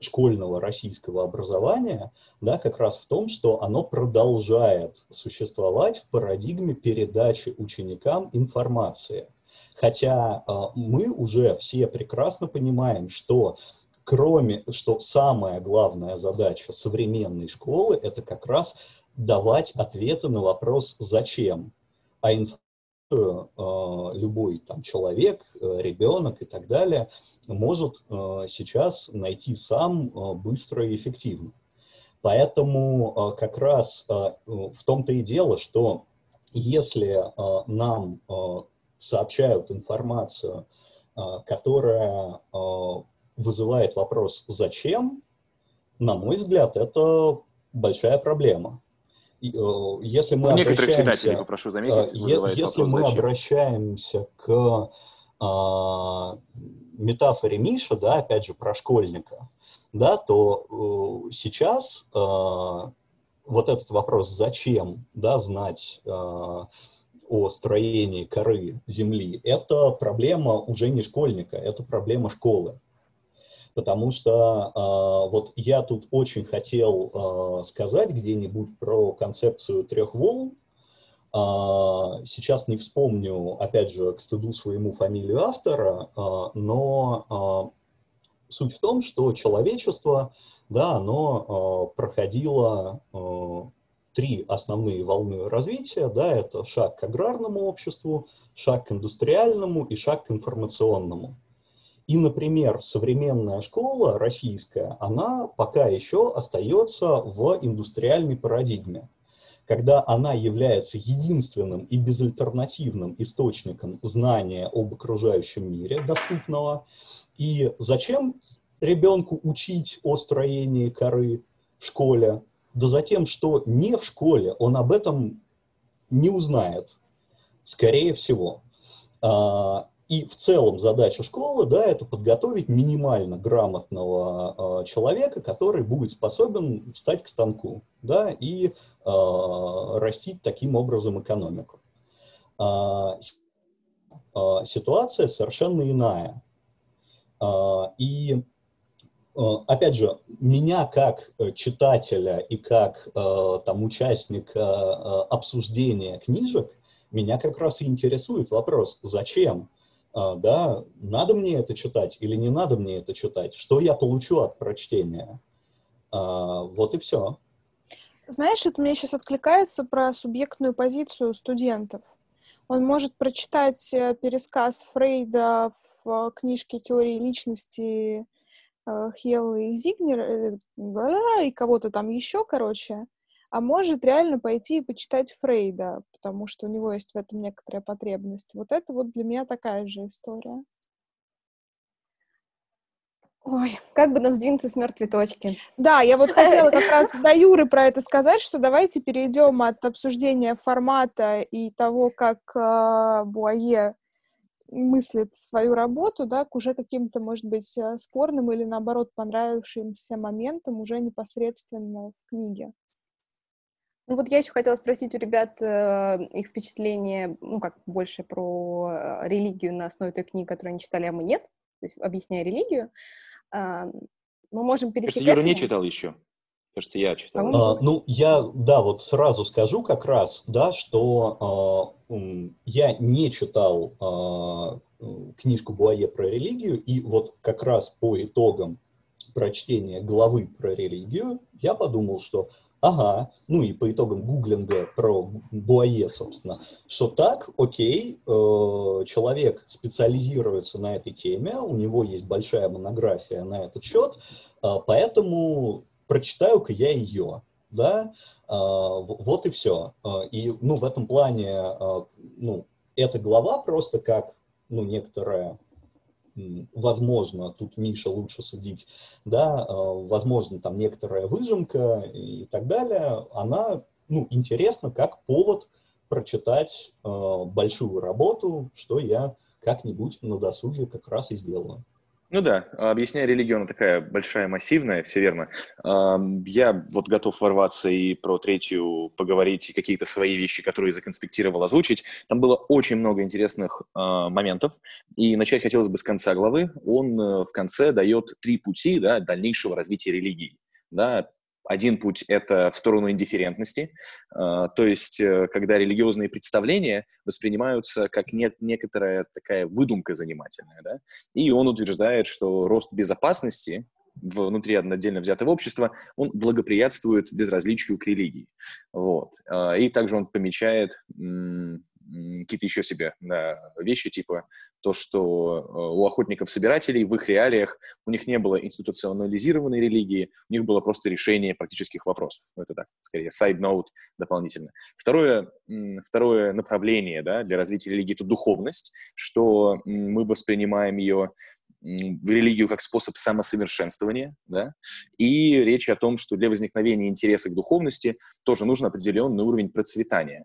школьного российского образования, да, как раз в том, что оно продолжает существовать в парадигме передачи ученикам информации. Хотя а, мы уже все прекрасно понимаем, что кроме, что самая главная задача современной школы – это как раз давать ответы на вопрос «зачем?». А информацию э, любой там, человек, э, ребенок и так далее может э, сейчас найти сам э, быстро и эффективно. Поэтому э, как раз э, в том-то и дело, что если э, нам э, сообщают информацию, а, которая а, вызывает вопрос «зачем?», на мой взгляд, это большая проблема. Э, если мы У некоторых читателей, попрошу заметить, э, Если мы «зачем?». обращаемся к а, метафоре Миша, да, опять же, про школьника, да, то э, сейчас вот этот вопрос «зачем?», да, знать о строении коры Земли, это проблема уже не школьника, это проблема школы. Потому что э, вот я тут очень хотел э, сказать где-нибудь про концепцию трех волн. Э, сейчас не вспомню, опять же, к стыду своему фамилию автора, э, но э, суть в том, что человечество, да, оно э, проходило э, три основные волны развития, да, это шаг к аграрному обществу, шаг к индустриальному и шаг к информационному. И, например, современная школа российская, она пока еще остается в индустриальной парадигме. когда она является единственным и безальтернативным источником знания об окружающем мире доступного. И зачем ребенку учить о строении коры в школе? Да за тем, что не в школе он об этом не узнает, скорее всего. И в целом задача школы, да, это подготовить минимально грамотного э, человека, который будет способен встать к станку, да, и э, растить таким образом экономику. Э, э, ситуация совершенно иная. Э, и опять же, меня как читателя и как э, там участника э, обсуждения книжек, меня как раз и интересует вопрос, зачем да, надо мне это читать или не надо мне это читать, что я получу от прочтения. А, вот и все. Знаешь, это мне сейчас откликается про субъектную позицию студентов. Он может прочитать э, пересказ Фрейда в э, книжке «Теории личности» э, Хеллы и Зигнер, и кого-то там еще, короче, а может реально пойти и почитать Фрейда, потому что у него есть в этом некоторая потребность. Вот это вот для меня такая же история. Ой, как бы нам сдвинуться с мертвой точки. Да, я вот хотела как раз до Юры про это сказать, что давайте перейдем от обсуждения формата и того, как э, Буае мыслит свою работу, да, к уже каким-то, может быть, э, спорным или, наоборот, понравившимся моментам уже непосредственно в книге. Ну вот я еще хотела спросить у ребят э, их впечатление, ну как больше про э, религию на основе той книги, которую они читали, а мы нет, то есть объясняя религию. Э, мы можем перейти Кажется, Юра не читал еще. Кажется, я читал. А, ну, я, да, вот сразу скажу как раз, да, что э, я не читал э, книжку Буае про религию, и вот как раз по итогам прочтения главы про религию я подумал, что Ага, ну и по итогам гуглинга про Буае, собственно, что так, окей, э, человек специализируется на этой теме, у него есть большая монография на этот счет, э, поэтому прочитаю-ка я ее, да, э, вот и все. Э, и, ну, в этом плане, э, ну, эта глава просто как, ну, некоторая возможно, тут Миша лучше судить, да, э, возможно, там некоторая выжимка и так далее, она, ну, интересна как повод прочитать э, большую работу, что я как-нибудь на досуге как раз и сделаю. Ну да, объясняя религию, она такая большая, массивная, все верно. Я вот готов ворваться и про третью поговорить, и какие-то свои вещи, которые законспектировал, озвучить. Там было очень много интересных а, моментов, и начать хотелось бы с конца главы. Он э, в конце дает три пути да, дальнейшего развития религии. Да, один путь — это в сторону индифферентности, а, то есть э, когда религиозные представления воспринимаются как не, некоторая такая выдумка занимательная. Да? И он утверждает, что рост безопасности внутри отдельно взятого общества, он благоприятствует безразличию к религии. Вот. А, и также он помечает какие-то еще себе да, вещи, типа то, что э, у охотников-собирателей в их реалиях у них не было институционализированной религии, у них было просто решение практических вопросов. Ну, это так, скорее, note дополнительно. Второе, второе направление да, для развития религии – это духовность, что мы воспринимаем ее религию как способ самосовершенствования, да, и речь о том, что для возникновения интереса к духовности тоже нужен определенный уровень процветания.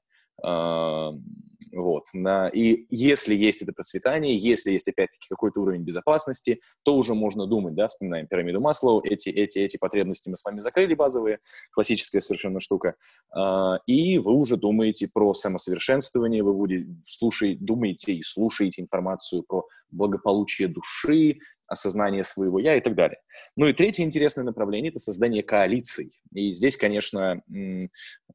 Вот, и если есть это процветание, если есть, опять-таки, какой-то уровень безопасности, то уже можно думать, да, вспоминаем пирамиду Маслоу, эти, эти, эти потребности мы с вами закрыли базовые, классическая совершенно штука, э, и вы уже думаете про самосовершенствование, вы будете, слушай, думаете и слушаете информацию про благополучие души, осознание своего «я» и так далее. Ну и третье интересное направление – это создание коалиций. И здесь, конечно,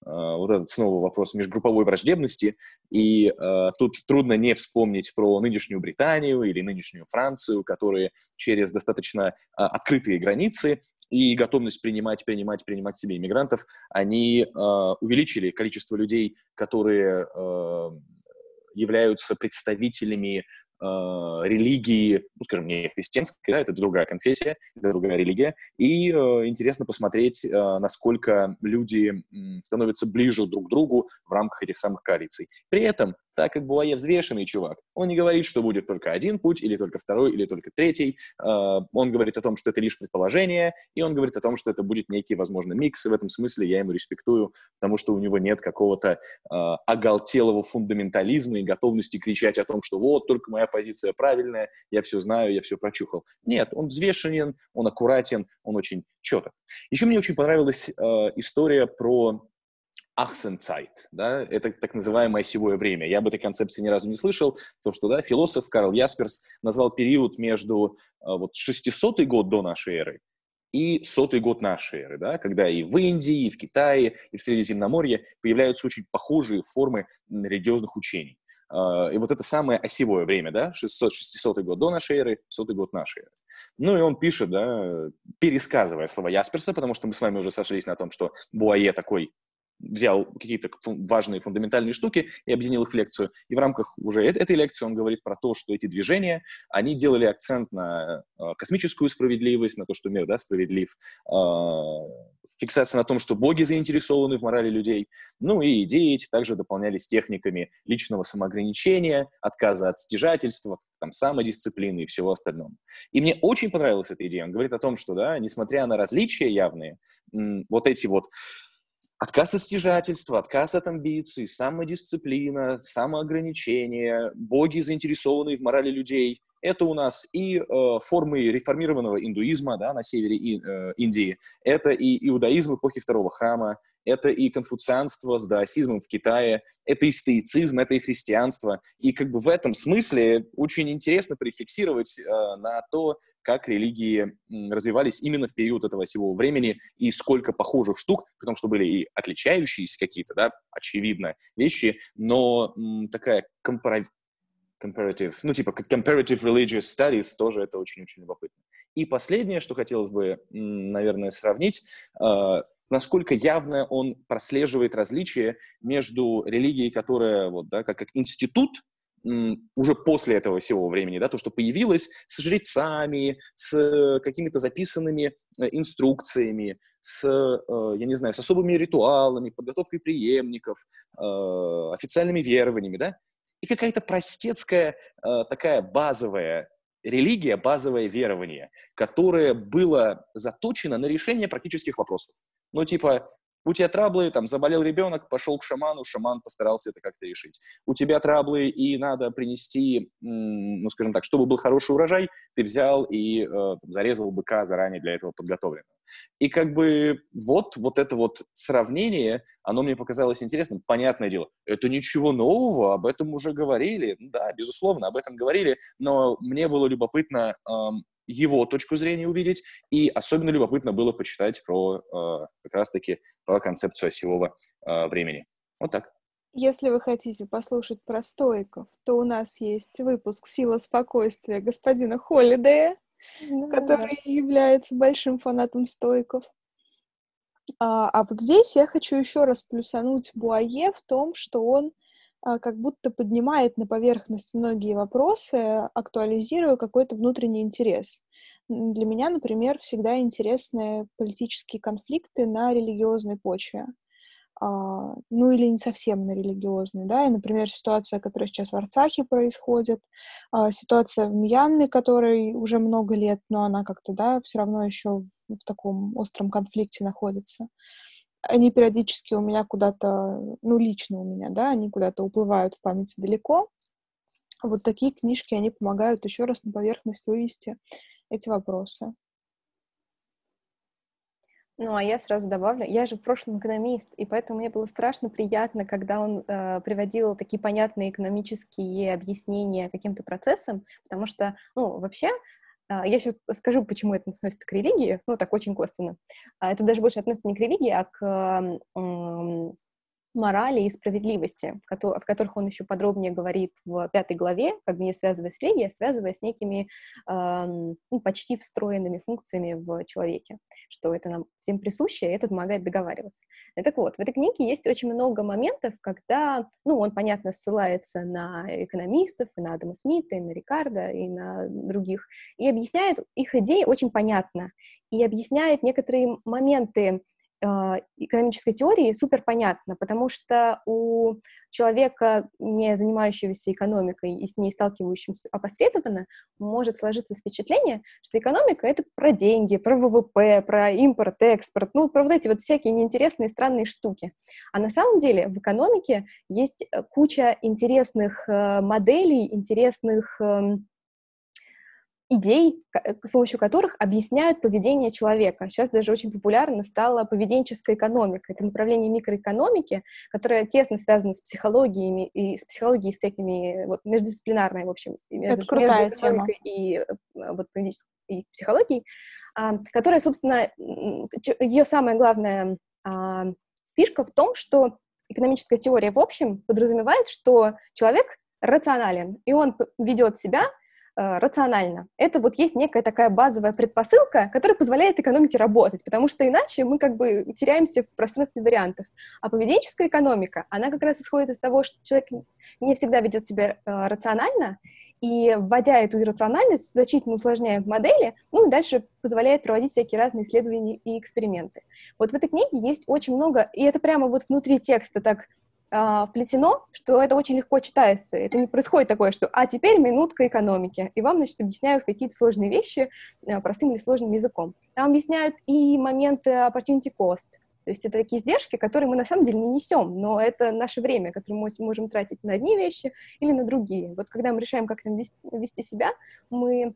а, вот этот снова вопрос межгрупповой враждебности, и э, тут трудно не вспомнить про нынешнюю Британию или нынешнюю Францию, которые через достаточно э, открытые границы и готовность принимать, принимать, принимать себе иммигрантов, они увеличили количество людей, которые являются представителями религии, ну, скажем, не христианской, да, это другая конфессия, это другая религия, и интересно посмотреть, насколько люди становятся ближе друг к другу в рамках этих самых коалиций. При этом так как Буае взвешенный чувак, он не говорит, что будет только один путь, или только второй, или только третий. А, он говорит о том, что это лишь предположение, и он говорит о том, что это будет некий, возможно, микс, и в этом смысле я ему респектую, потому что у него нет какого-то э, оголтелого фундаментализма и готовности кричать о том, что вот, только моя позиция правильная, я все знаю, я все прочухал. Нет, он взвешенен, он аккуратен, он очень четок. Еще мне очень понравилась э, история про Ахсенцайт, да, это так называемое осевое время. Я об этой концепции ни разу не слышал, то что, да, философ Карл Ясперс назвал период между а, вот 600 год до нашей эры и сотый год нашей эры, да, когда и в Индии, и в Китае, и в Средиземноморье появляются очень похожие формы религиозных учений. А, и вот это самое осевое время, да, 600, 600 год до нашей эры, 100 год нашей эры. Ну и он пишет, да, пересказывая слова Ясперса, потому что мы с вами уже сошлись на том, что Буае такой взял какие-то важные фундаментальные штуки и объединил их в лекцию. И в рамках уже этой лекции он говорит про то, что эти движения, они делали акцент на э, космическую справедливость, на то, что мир да, справедлив, э, фиксация на том, что боги заинтересованы в морали людей. Ну и идеи эти также дополнялись техниками личного самоограничения, отказа от стяжательства, там, самодисциплины и всего остального. И мне очень понравилась эта идея. Он говорит о том, что, да, несмотря на различия явные, вот эти вот Отказ от стяжательства, отказ от амбиций, самодисциплина, самоограничение, боги, заинтересованные в морали людей. Это у нас и э, формы реформированного индуизма да, на севере и, э, Индии, это и иудаизм эпохи Второго храма, это и конфуцианство с даосизмом в Китае, это и стоицизм, это и христианство. И как бы в этом смысле очень интересно префиксировать э, на то, как религии развивались именно в период этого всего времени и сколько похожих штук, потому что были и отличающиеся какие-то, да, очевидно, вещи, но м, такая компаратив, comparative, ну, типа comparative religious studies тоже это очень-очень любопытно. И последнее, что хотелось бы, наверное, сравнить, э, насколько явно он прослеживает различия между религией, которая вот, да, как, как институт уже после этого всего времени, да, то, что появилось с жрецами, с какими-то записанными э, инструкциями, с, э, я не знаю, с особыми ритуалами, подготовкой преемников, э, официальными верованиями, да, и какая-то простецкая такая базовая религия, базовое верование, которое было заточено на решение практических вопросов. Ну, типа, у тебя траблы, там, заболел ребенок, пошел к шаману, шаман постарался это как-то решить. У тебя траблы, и надо принести, ну, скажем так, чтобы был хороший урожай, ты взял и э, зарезал быка заранее для этого подготовленного. И как бы вот, вот это вот сравнение, оно мне показалось интересным. Понятное дело, это ничего нового, об этом уже говорили. Да, безусловно, об этом говорили, но мне было любопытно эм, его точку зрения увидеть, и особенно любопытно было почитать про э, как раз-таки про концепцию осевого э, времени. Вот так. Если вы хотите послушать про стоиков, то у нас есть выпуск «Сила спокойствия» господина Холидея, да, который является большим фанатом стоиков. А, а вот здесь я хочу еще раз плюсануть Буае в том, что он как будто поднимает на поверхность многие вопросы, актуализируя какой-то внутренний интерес. Для меня, например, всегда интересны политические конфликты на религиозной почве. А, ну или не совсем на религиозной, да, и, например, ситуация, которая сейчас в Арцахе происходит, а, ситуация в Мьянме, которой уже много лет, но она как-то, да, все равно еще в, в таком остром конфликте находится они периодически у меня куда-то, ну, лично у меня, да, они куда-то уплывают в памяти далеко. Вот такие книжки, они помогают еще раз на поверхность вывести эти вопросы. Ну, а я сразу добавлю, я же в прошлом экономист, и поэтому мне было страшно приятно, когда он э, приводил такие понятные экономические объяснения каким-то процессам, потому что, ну, вообще я сейчас скажу, почему это относится к религии, ну, так очень косвенно. А, это даже больше относится не к религии, а к морали и справедливости, в которых он еще подробнее говорит в пятой главе, как бы не связывая с религией, а связывая с некими э, ну, почти встроенными функциями в человеке, что это нам всем присуще, и это помогает договариваться. И так вот, в этой книге есть очень много моментов, когда, ну, он, понятно, ссылается на экономистов, и на Адама Смита, и на Рикардо, и на других, и объясняет их идеи очень понятно, и объясняет некоторые моменты, экономической теории супер понятно, потому что у человека, не занимающегося экономикой и с ней сталкивающимся опосредованно, может сложиться впечатление, что экономика — это про деньги, про ВВП, про импорт, экспорт, ну, про вот эти вот всякие неинтересные странные штуки. А на самом деле в экономике есть э, куча интересных э, моделей, интересных эм, идей, э, с помощью которых объясняют поведение человека. Сейчас даже очень популярно стала поведенческая экономика. Это направление микроэкономики, которое тесно связано с психологией и с психологией, с всякими вот междисциплинарной, в общем, между, Это крутая между тема. и э, вот и психологией, а, которая, собственно, ее самая главная а, фишка в том, что экономическая теория в общем подразумевает, что человек рационален, и он ведет себя рационально. Это вот есть некая такая базовая предпосылка, которая позволяет экономике работать, потому что иначе мы как бы теряемся в пространстве вариантов. А поведенческая экономика, она как раз исходит из того, что человек не всегда ведет себя э, рационально, и вводя эту иррациональность, значительно усложняет модели, ну и дальше позволяет проводить всякие разные исследования и эксперименты. Вот в этой книге есть очень много, и это прямо вот внутри текста так а, вплетено, что это очень легко читается. Это не происходит такое, что «а теперь минутка экономики», и вам, значит, объясняют какие-то сложные вещи а, простым или сложным языком. Там объясняют и моменты opportunity cost, то есть это такие издержки, которые мы на самом деле не несем, но это наше время, которое мы можем тратить на одни вещи или на другие. Вот когда мы решаем, как нам вести, себя, мы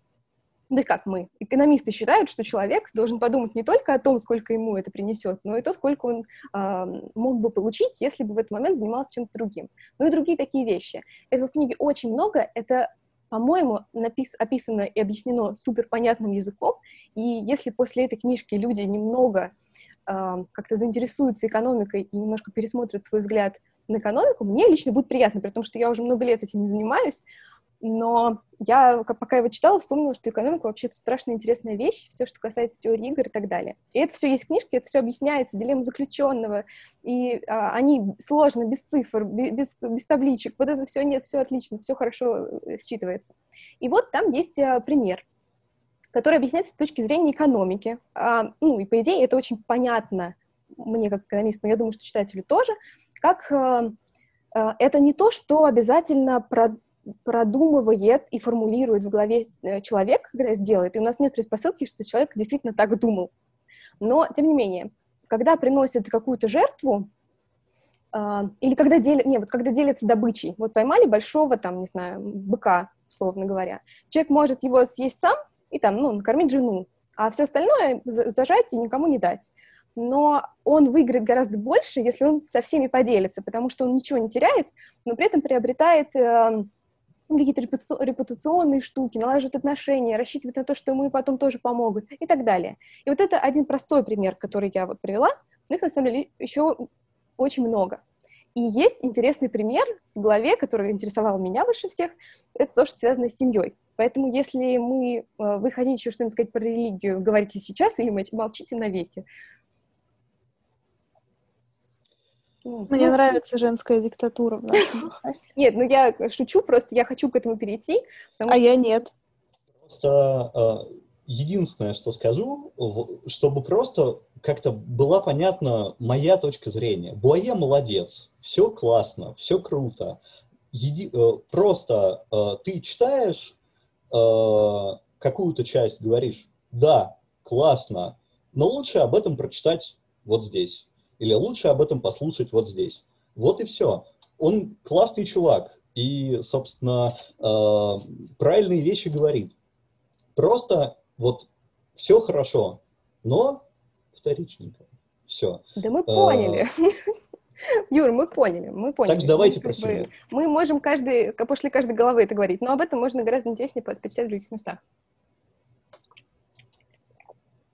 да как мы, экономисты считают, что человек должен подумать не только о том, сколько ему это принесет, но и то, сколько он э, мог бы получить, если бы в этот момент занимался чем-то другим. Ну и другие такие вещи. Этого в книге очень много. Это по-моему, напис- описано и объяснено супер понятным языком, и если после этой книжки люди немного э, как-то заинтересуются экономикой и немножко пересмотрят свой взгляд на экономику, мне лично будет приятно, при том, что я уже много лет этим не занимаюсь, но я, пока его читала, вспомнила, что экономика вообще-то страшно интересная вещь, все, что касается теории игр и так далее. И это все есть в книжке, это все объясняется, дилемма заключенного, и а, они сложно, без цифр, без, без табличек, вот это все нет, все отлично, все хорошо э, считывается. И вот там есть а, пример, который объясняется с точки зрения экономики. А, ну, и по идее это очень понятно мне как экономисту, но я думаю, что читателю тоже, как а, это не то, что обязательно про продумывает и формулирует в голове э, человек, когда это делает, и у нас нет предпосылки, что человек действительно так думал. Но, тем не менее, когда приносят какую-то жертву, э, или когда делят, не, вот когда делятся добычей, вот поймали большого, там, не знаю, быка, условно говоря, человек может его съесть сам и там, ну, накормить жену, а все остальное зажать и никому не дать. Но он выиграет гораздо больше, если он со всеми поделится, потому что он ничего не теряет, но при этом приобретает э, какие-то репутационные штуки, налаживают отношения, рассчитывают на то, что ему потом тоже помогут и так далее. И вот это один простой пример, который я вот привела, но их на самом деле еще очень много. И есть интересный пример в главе, который интересовал меня больше всех, это то, что связано с семьей. Поэтому если мы, э, вы хотите еще что-нибудь сказать про религию, говорите сейчас или молчите навеки. Мне ну, нравится женская диктатура в нашем подкасте. Нет, ну я шучу, просто я хочу к этому перейти. А что... я нет. Просто э, единственное, что скажу, чтобы просто как-то была понятна моя точка зрения. Буае молодец, все классно, все круто. Еди... Э, просто э, ты читаешь какую-то часть, говоришь, да, классно, но лучше об этом прочитать вот здесь или лучше об этом послушать вот здесь. Вот и все. Он классный чувак и, собственно, э, правильные вещи говорит. Просто вот все хорошо, но вторичненько. Все. Да мы поняли. Э, Юр, мы поняли, мы поняли. Так давайте про семью. Мы можем каждый, после каждой головы это говорить, но об этом можно гораздо интереснее почитать в других местах.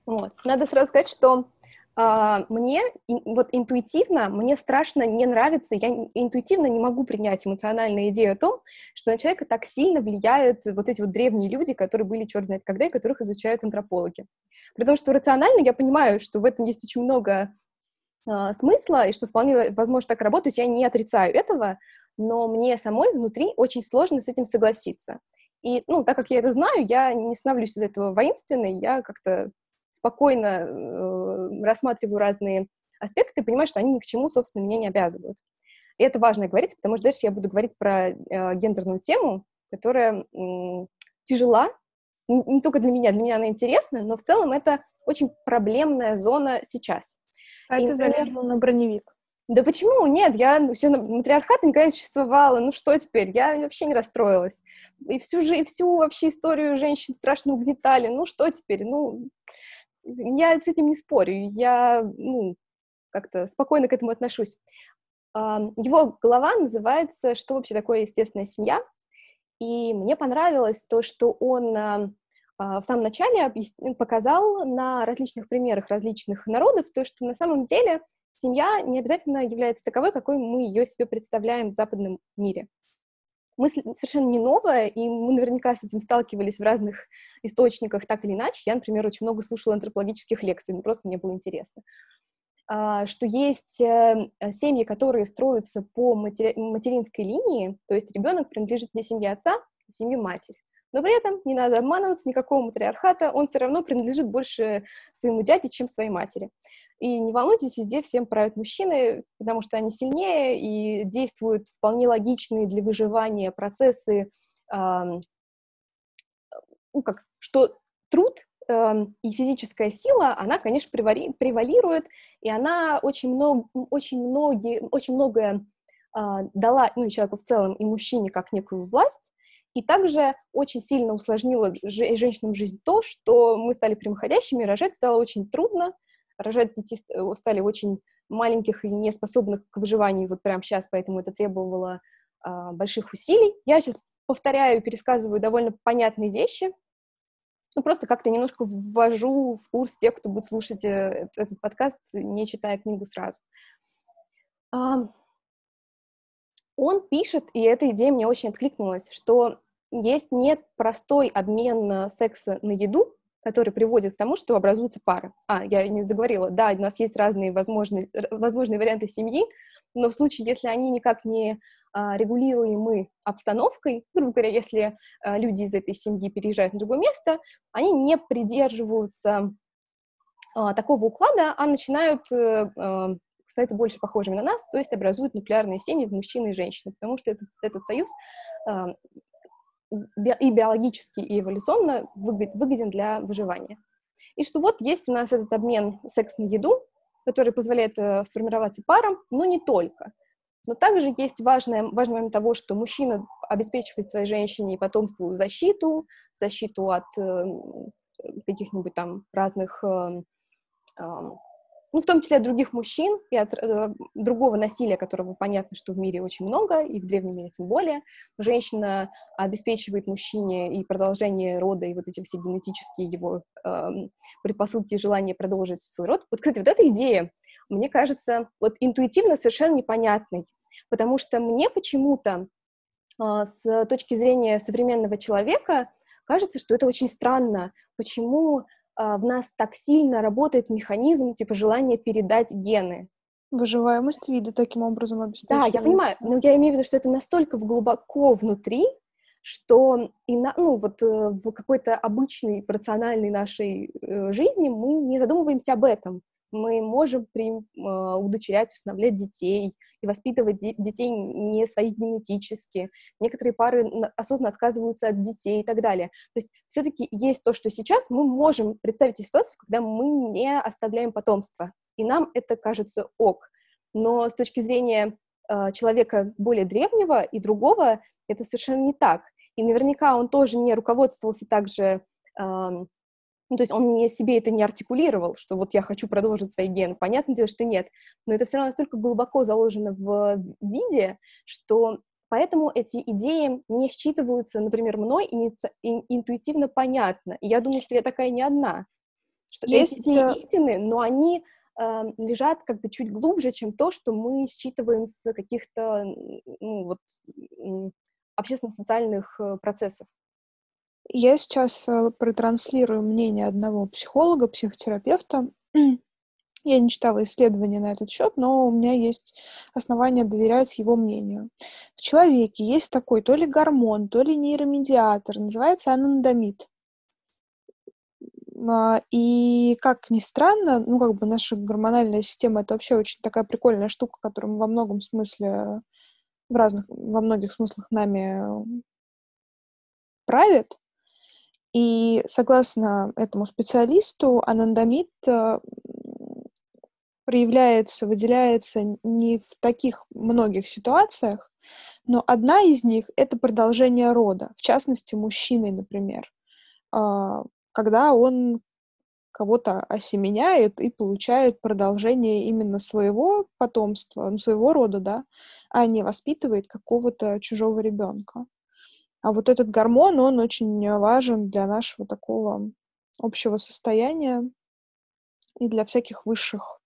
Вот. Надо сразу сказать, что мне вот интуитивно, мне страшно не нравится, я интуитивно не могу принять эмоциональную идею о том, что на человека так сильно влияют вот эти вот древние люди, которые были черт знает когда и которых изучают антропологи. При том, что рационально я понимаю, что в этом есть очень много э, смысла, и что вполне возможно так работать, я не отрицаю этого, но мне самой внутри очень сложно с этим согласиться. И, ну, так как я это знаю, я не становлюсь из этого воинственной, я как-то спокойно э, рассматриваю разные аспекты и понимаю, что они ни к чему, собственно, меня не обязывают. И это важно говорить, потому что дальше я буду говорить про э, гендерную тему, которая э, тяжела, не, не только для меня, для меня она интересна, но в целом это очень проблемная зона сейчас. Катя и, залезла на броневик. Да почему? Нет, я все матриархата никогда не существовало. Ну что теперь? Я вообще не расстроилась. И всю же, и всю вообще историю женщин страшно угнетали. Ну что теперь? Ну, я с этим не спорю, я ну, как-то спокойно к этому отношусь. Его глава называется «Что вообще такое естественная семья?» И мне понравилось то, что он а, в самом начале показал на различных примерах различных народов, то, что на самом деле семья не обязательно является таковой, какой мы ее себе представляем в западном мире мысль совершенно не новая, и мы наверняка с этим сталкивались в разных источниках так или иначе. Я, например, очень много слушала антропологических лекций, ну, просто мне было интересно. А, что есть э, семьи, которые строятся по матери- материнской линии, то есть ребенок принадлежит не семье отца, а семье матери. Но при этом не надо обманываться, никакого матриархата, он все равно принадлежит больше своему дяде, чем своей матери. И не волнуйтесь, везде всем правят мужчины, потому что они сильнее и действуют вполне логичные для выживания процессы, э, ну, как, что труд э, и физическая сила, она, конечно, превали, превалирует, и она очень, много, очень, многие, очень многое э, дала ну, и человеку в целом, и мужчине как некую власть, и также очень сильно усложнила женщинам жизнь то, что мы стали прямоходящими, рожать стало очень трудно, рожать детей э, стали очень маленьких и неспособных к выживанию вот прямо сейчас, поэтому это требовало а, больших усилий. Я сейчас повторяю, пересказываю довольно понятные вещи, ну, просто как-то немножко ввожу в курс тех, кто будет слушать э, этот подкаст, не читая книгу сразу. Он пишет, и эта идея мне очень откликнулась, что есть нет простой обмен секса на еду, который приводит к тому, что образуются пары. А, я не договорила. Да, у нас есть разные возможные, возможные варианты семьи, но в случае, если они никак не а, регулируемы обстановкой, грубо говоря, если а, люди из этой семьи переезжают на другое место, они не придерживаются а, такого уклада, а начинают э, а, становятся больше похожими на нас, то есть образуют нуклеарные семьи мужчины и женщины, потому что этот, этот союз и биологически, и эволюционно выгоден для выживания. И что вот есть у нас этот обмен секс на еду, который позволяет э, сформироваться парам, но не только. Но также есть важное, важный момент того, что мужчина обеспечивает своей женщине и потомству защиту, защиту от э, каких-нибудь там разных э, ну, в том числе от других мужчин и от э, другого насилия, которого понятно, что в мире очень много, и в древнем мире тем более. Женщина обеспечивает мужчине и продолжение рода, и вот эти все генетические его э, предпосылки и желания продолжить свой род. Вот, кстати, вот эта идея, мне кажется, вот интуитивно совершенно непонятной, потому что мне почему-то э, с точки зрения современного человека кажется, что это очень странно, почему в нас так сильно работает механизм типа желания передать гены. Выживаемость вида таким образом обеспечивается. Да, я понимаю, но я имею в виду, что это настолько глубоко внутри, что и на, ну, вот, э, в какой-то обычной, рациональной нашей э, жизни мы не задумываемся об этом мы можем при, э, удочерять, усыновлять детей и воспитывать де- детей не своих генетически. Некоторые пары осознанно отказываются от детей и так далее. То есть все-таки есть то, что сейчас мы можем представить ситуацию, когда мы не оставляем потомство, и нам это кажется ок. Но с точки зрения э, человека более древнего и другого, это совершенно не так. И наверняка он тоже не руководствовался также э, ну, то есть он не, себе это не артикулировал, что вот я хочу продолжить свои гены. Понятное дело, что нет. Но это все равно настолько глубоко заложено в виде, что поэтому эти идеи не считываются, например, мной и, не, и интуитивно понятно. И я думаю, что я такая не одна. Что Есть... эти истины, но они э, лежат как бы чуть глубже, чем то, что мы считываем с каких-то ну, вот, общественно-социальных э, процессов. Я сейчас э, протранслирую мнение одного психолога, психотерапевта. Я не читала исследования на этот счет, но у меня есть основания доверять его мнению. В человеке есть такой то ли гормон, то ли нейромедиатор, называется анандамид. А, и как ни странно, ну, как бы наша гормональная система — это вообще очень такая прикольная штука, которую во многом смысле, в разных, во многих смыслах нами правит. И согласно этому специалисту, анандамид э, проявляется, выделяется не в таких многих ситуациях, но одна из них — это продолжение рода, в частности, мужчиной, например, а, когда он кого-то осеменяет и получает продолжение именно своего потомства, своего рода, да, а не воспитывает какого-то чужого ребенка. А вот этот гормон, он очень важен для нашего такого общего состояния и для всяких высших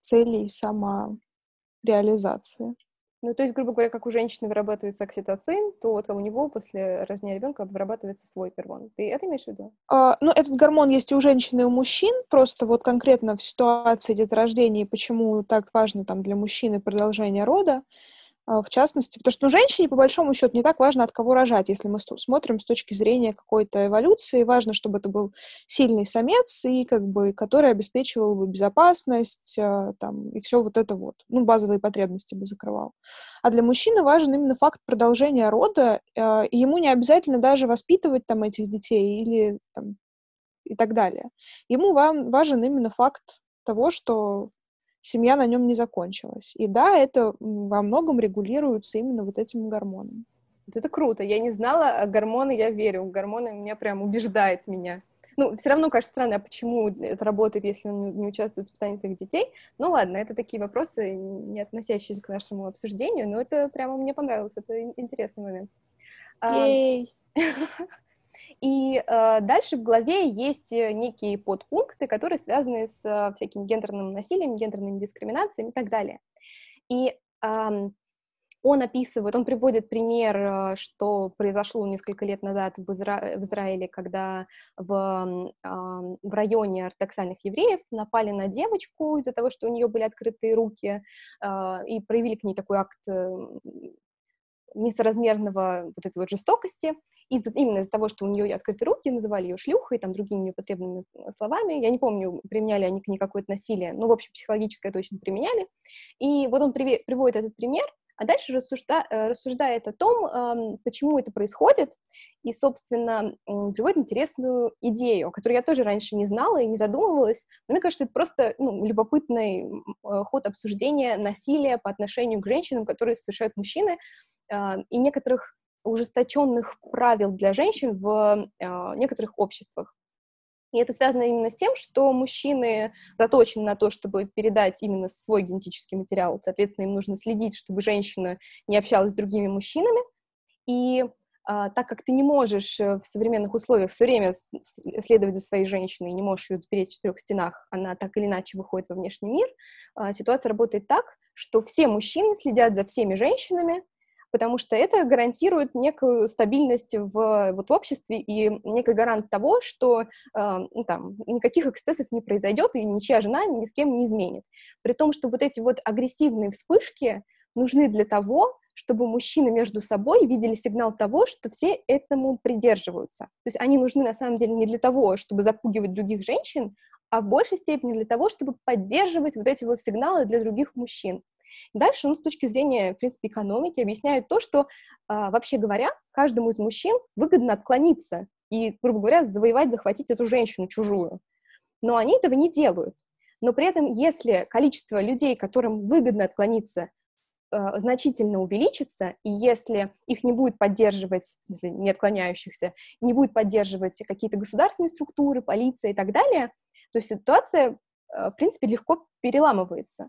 целей самореализации. Ну, то есть, грубо говоря, как у женщины вырабатывается окситоцин, то вот у него после рождения ребенка вырабатывается свой гормон. Ты это имеешь в виду? А, ну, этот гормон есть и у женщин, и у мужчин. Просто вот конкретно в ситуации деторождения, почему так важно там для мужчины продолжение рода, в частности, потому что ну, женщине, по большому счету, не так важно, от кого рожать. Если мы смотрим с точки зрения какой-то эволюции, важно, чтобы это был сильный самец, и как бы, который обеспечивал бы безопасность, а, там, и все вот это вот. Ну, базовые потребности бы закрывал. А для мужчины важен именно факт продолжения рода, а, и ему не обязательно даже воспитывать там этих детей или там, и так далее. Ему вам важен именно факт того, что семья на нем не закончилась. И да, это во многом регулируется именно вот этим гормоном. Вот это круто. Я не знала, а гормоны я верю. Гормоны меня прям убеждает меня. Ну, все равно кажется странно, а почему это работает, если он не участвует в воспитании своих детей. Ну ладно, это такие вопросы, не относящиеся к нашему обсуждению, но это прямо мне понравилось, это интересный момент. Ей! И э, дальше в главе есть э, некие подпункты, которые связаны с э, всяким гендерным насилием, гендерными дискриминациями и так далее. И э, он описывает, он приводит пример, э, что произошло несколько лет назад в, Изра... в Израиле, когда в, в районе ортодоксальных евреев напали на девочку из-за того, что у нее были открытые руки, э, и проявили к ней такой акт несоразмерного вот этой вот жестокости, из именно из-за того, что у нее открыты руки, называли ее шлюхой, там, другими непотребными э, словами. Я не помню, применяли они к ней какое-то насилие, но, в общем, психологическое точно применяли. И вот он приводит этот пример, а дальше рассужда, э, рассуждает о том, почему это происходит, и, собственно, приводит интересную идею, о которой я тоже раньше не знала и не задумывалась. Но мне кажется, это просто ну, любопытный э, ход обсуждения насилия по отношению к женщинам, которые совершают мужчины, и некоторых ужесточенных правил для женщин в а, некоторых обществах. И это связано именно с тем, что мужчины заточены на то, чтобы передать именно свой генетический материал. Соответственно, им нужно следить, чтобы женщина не общалась с другими мужчинами. И а, так как ты не можешь э, в современных условиях все время следовать за своей женщиной, не можешь ее запереть в четырех стенах, она так или иначе выходит во внешний мир, а, ситуация работает так, что все мужчины следят за всеми женщинами, потому что это гарантирует некую стабильность в, вот, в обществе и некий гарант того, что э, ну, там, никаких эксцессов не произойдет и ничья жена ни с кем не изменит. При том, что вот эти вот агрессивные вспышки нужны для того, чтобы мужчины между собой видели сигнал того, что все этому придерживаются. То есть они нужны на самом деле не для того, чтобы запугивать других женщин, а в большей степени для того, чтобы поддерживать вот эти вот сигналы для других мужчин. Дальше он с точки зрения, в принципе, экономики объясняет то, что, а, вообще говоря, каждому из мужчин выгодно отклониться и, грубо говоря, завоевать, захватить эту женщину чужую. Но они этого не делают. Но при этом, если количество людей, которым выгодно отклониться, а, значительно увеличится, и если их не будет поддерживать, в смысле, не отклоняющихся, не будет поддерживать какие-то государственные структуры, полиция и так далее, то ситуация, а, в принципе, легко переламывается.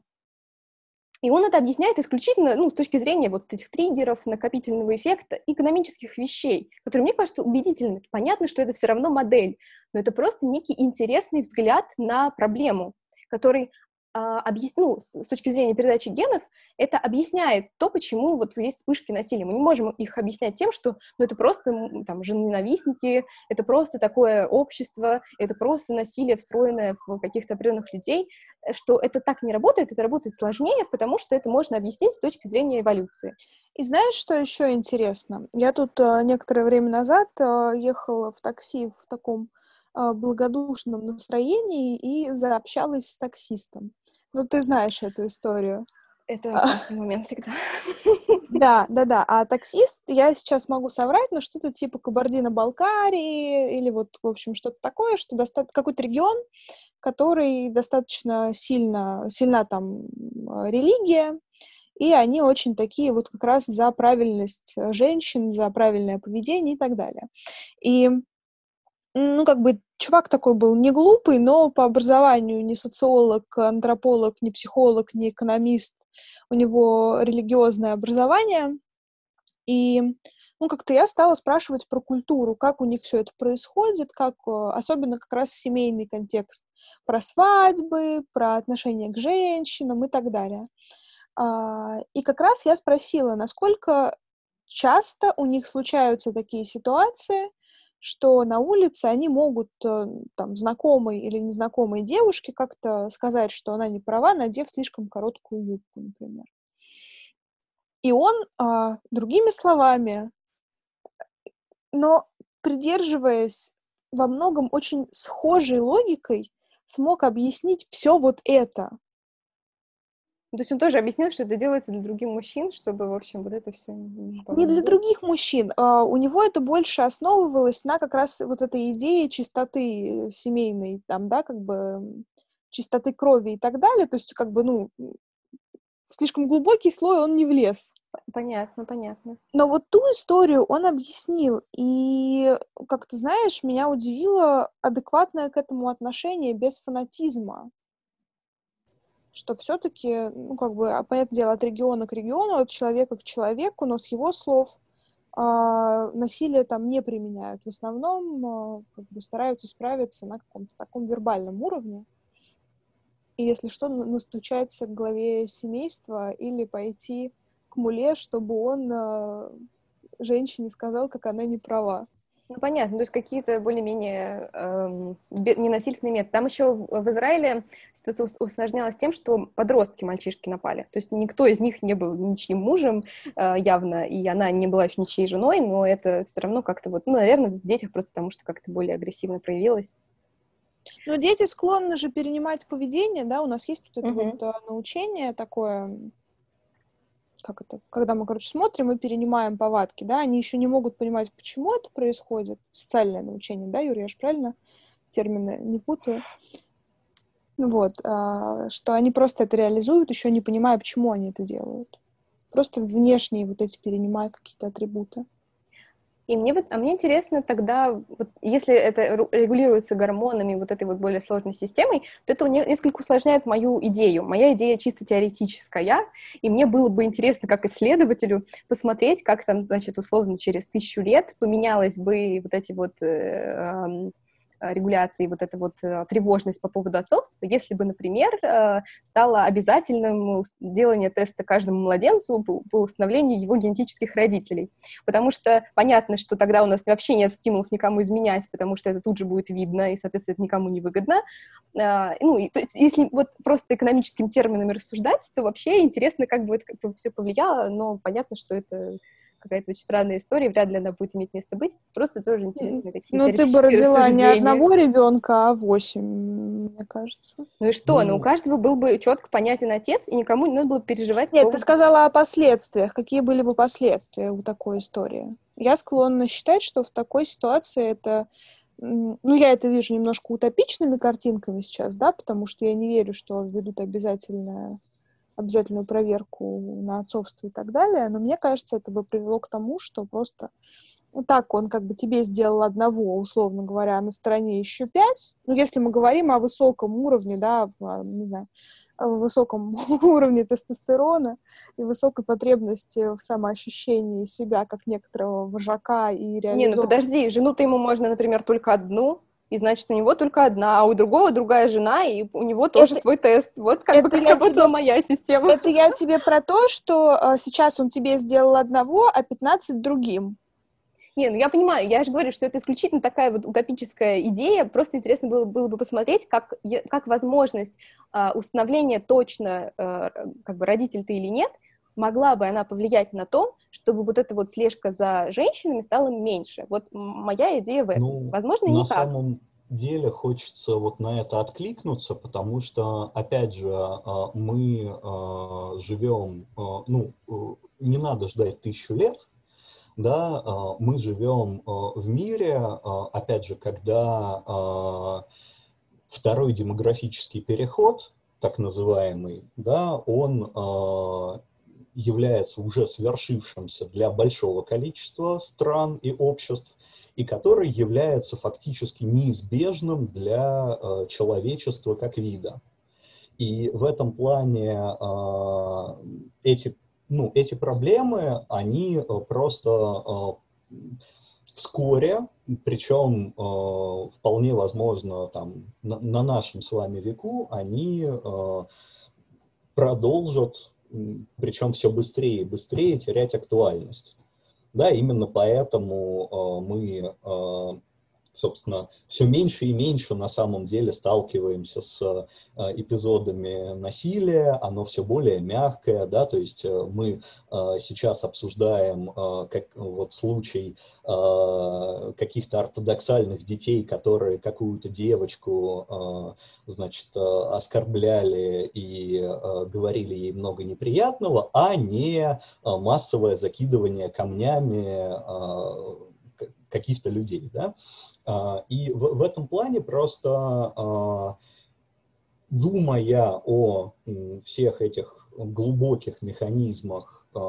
И он это объясняет исключительно ну, с точки зрения вот этих триггеров, накопительного эффекта, экономических вещей, которые, мне кажется, убедительными. Понятно, что это все равно модель, но это просто некий интересный взгляд на проблему, который объяс... ну, с, точки зрения передачи генов, это объясняет то, почему вот есть вспышки насилия. Мы не можем их объяснять тем, что ну, это просто там женоненавистники, это просто такое общество, это просто насилие, встроенное в каких-то определенных людей, э, что это так не работает, это работает сложнее, потому что это можно объяснить с точки зрения эволюции. И знаешь, что еще интересно? Я тут э, некоторое время назад э, ехала в такси в таком благодушном настроении и заобщалась с таксистом. Ну, ты знаешь эту историю. Это классный момент всегда. Да, да, да. А таксист, я сейчас могу соврать, но что-то типа Кабардино-Балкарии или вот, в общем, что-то такое, что достаточно какой-то регион, который достаточно сильно, сильна там религия, и они очень такие вот как раз за правильность э, женщин, за правильное поведение и так далее. И, ну, как бы чувак такой был не глупый, но по образованию не социолог, антрополог, не психолог, не экономист. У него религиозное образование. И ну, как-то я стала спрашивать про культуру, как у них все это происходит, как, э, особенно как раз семейный контекст, про свадьбы, про отношение к женщинам и так далее. А, и как раз я спросила, насколько часто у них случаются такие ситуации, что на улице они могут э, там знакомой или незнакомой девушке как-то сказать, что она не права, надев слишком короткую юбку, например. И он, а, другими словами, но придерживаясь во многом очень схожей логикой, смог объяснить все вот это. Ну, то есть он тоже объяснил, что это делается для других мужчин, чтобы, в общем, вот это все... Не для других мужчин. А, у него это больше основывалось на как раз вот этой идее чистоты семейной, там, да, как бы чистоты крови и так далее. То есть, как бы, ну, в слишком глубокий слой он не влез. Понятно, понятно. Но вот ту историю он объяснил, и, как ты знаешь, меня удивило адекватное к этому отношение без фанатизма что все-таки, ну, как бы, а, понятное дело, от региона к региону, от человека к человеку, но с его слов э, насилие там не применяют. В основном э, как бы стараются справиться на каком-то таком вербальном уровне. И если что, настучаться к главе семейства или пойти к муле, чтобы он э, женщине сказал, как она не права. Ну, понятно, то есть какие-то более-менее эм, ненасильственные методы. Там еще в Израиле ситуация усложнялась тем, что подростки, мальчишки напали. То есть никто из них не был ничьим мужем э, явно, и она не была еще ничьей женой, но это все равно как-то вот, ну, наверное, в детях просто потому, что как-то более агрессивно проявилось. Но дети склонны же перенимать поведение, да, у нас есть вот это uh-huh. вот а, научение такое, как это, когда мы, короче, смотрим и перенимаем повадки, да, они еще не могут понимать, почему это происходит. Социальное научение, да, Юрий, я же правильно термины не путаю. Вот, а, что они просто это реализуют, еще не понимая, почему они это делают. Просто внешние вот эти перенимают какие-то атрибуты. И мне вот, а мне интересно тогда, вот, если это регулируется гормонами, вот этой вот более сложной системой, то это несколько усложняет мою идею. Моя идея чисто теоретическая, и мне было бы интересно, как исследователю, посмотреть, как там, значит, условно через тысячу лет поменялось бы вот эти вот э, Э, регуляции вот эта вот э, тревожность по поводу отцовства, если бы, например, э, стало обязательным делание теста каждому младенцу по установлению его генетических родителей. Потому что понятно, что тогда у нас вообще нет стимулов никому изменять, потому что это тут же будет видно, и, соответственно, это никому не выгодно. Ну, и, если вот просто экономическими терминами рассуждать, то вообще интересно, как бы это все повлияло, но понятно, что это какая-то очень странная история, вряд ли она будет иметь место быть. Просто тоже интересные такие Ну, ты бы родила не одного ребенка, а восемь, мне кажется. Ну и что? Ну, ну у каждого был бы четко понятен отец, и никому не надо было переживать. Нет, ты сказала о последствиях. Какие были бы последствия у такой истории? Я склонна считать, что в такой ситуации это ну, я это вижу немножко утопичными картинками сейчас, да, потому что я не верю, что введут обязательное обязательную проверку на отцовство и так далее, но мне кажется, это бы привело к тому, что просто ну, так он как бы тебе сделал одного, условно говоря, на стороне еще пять. Ну, если мы говорим о высоком уровне, да, не знаю, о высоком уровне тестостерона и высокой потребности в самоощущении себя как некоторого вожака и реализованного... Не, ну подожди, жену-то ему можно, например, только одну, и значит, у него только одна, а у другого другая жена, и у него тоже это, свой тест. Вот как бы как работала тебе, моя система. Это я тебе про то, что э, сейчас он тебе сделал одного, а 15 другим. Не, ну я понимаю, я же говорю, что это исключительно такая вот утопическая идея, просто интересно было, было бы посмотреть, как, как возможность э, установления точно, э, как бы родитель ты или нет, могла бы она повлиять на то, чтобы вот эта вот слежка за женщинами стала меньше. Вот моя идея в этом. Ну, Возможно, на не так. самом деле хочется вот на это откликнуться, потому что, опять же, а, мы а, живем, а, ну, э, не надо ждать тысячу лет, да, мы живем в мире, опять же, когда второй демографический переход, так называемый, да, он является уже свершившимся для большого количества стран и обществ, и который является фактически неизбежным для э, человечества как вида. И в этом плане э, эти, ну, эти проблемы, они э, просто э, вскоре, причем э, вполне возможно там, на, на нашем с вами веку, они э, продолжат причем все быстрее и быстрее терять актуальность. Да, именно поэтому э, мы э, собственно, все меньше и меньше на самом деле сталкиваемся с э, эпизодами насилия, оно все более мягкое, да, то есть э, мы э, сейчас обсуждаем как, вот случай каких-то ортодоксальных детей, которые какую-то девочку, значит, оскорбляли и говорили ей много неприятного, а не массовое закидывание камнями каких-то людей, да. А, и в, этом плане просто а, думая о всех этих глубоких механизмах, а,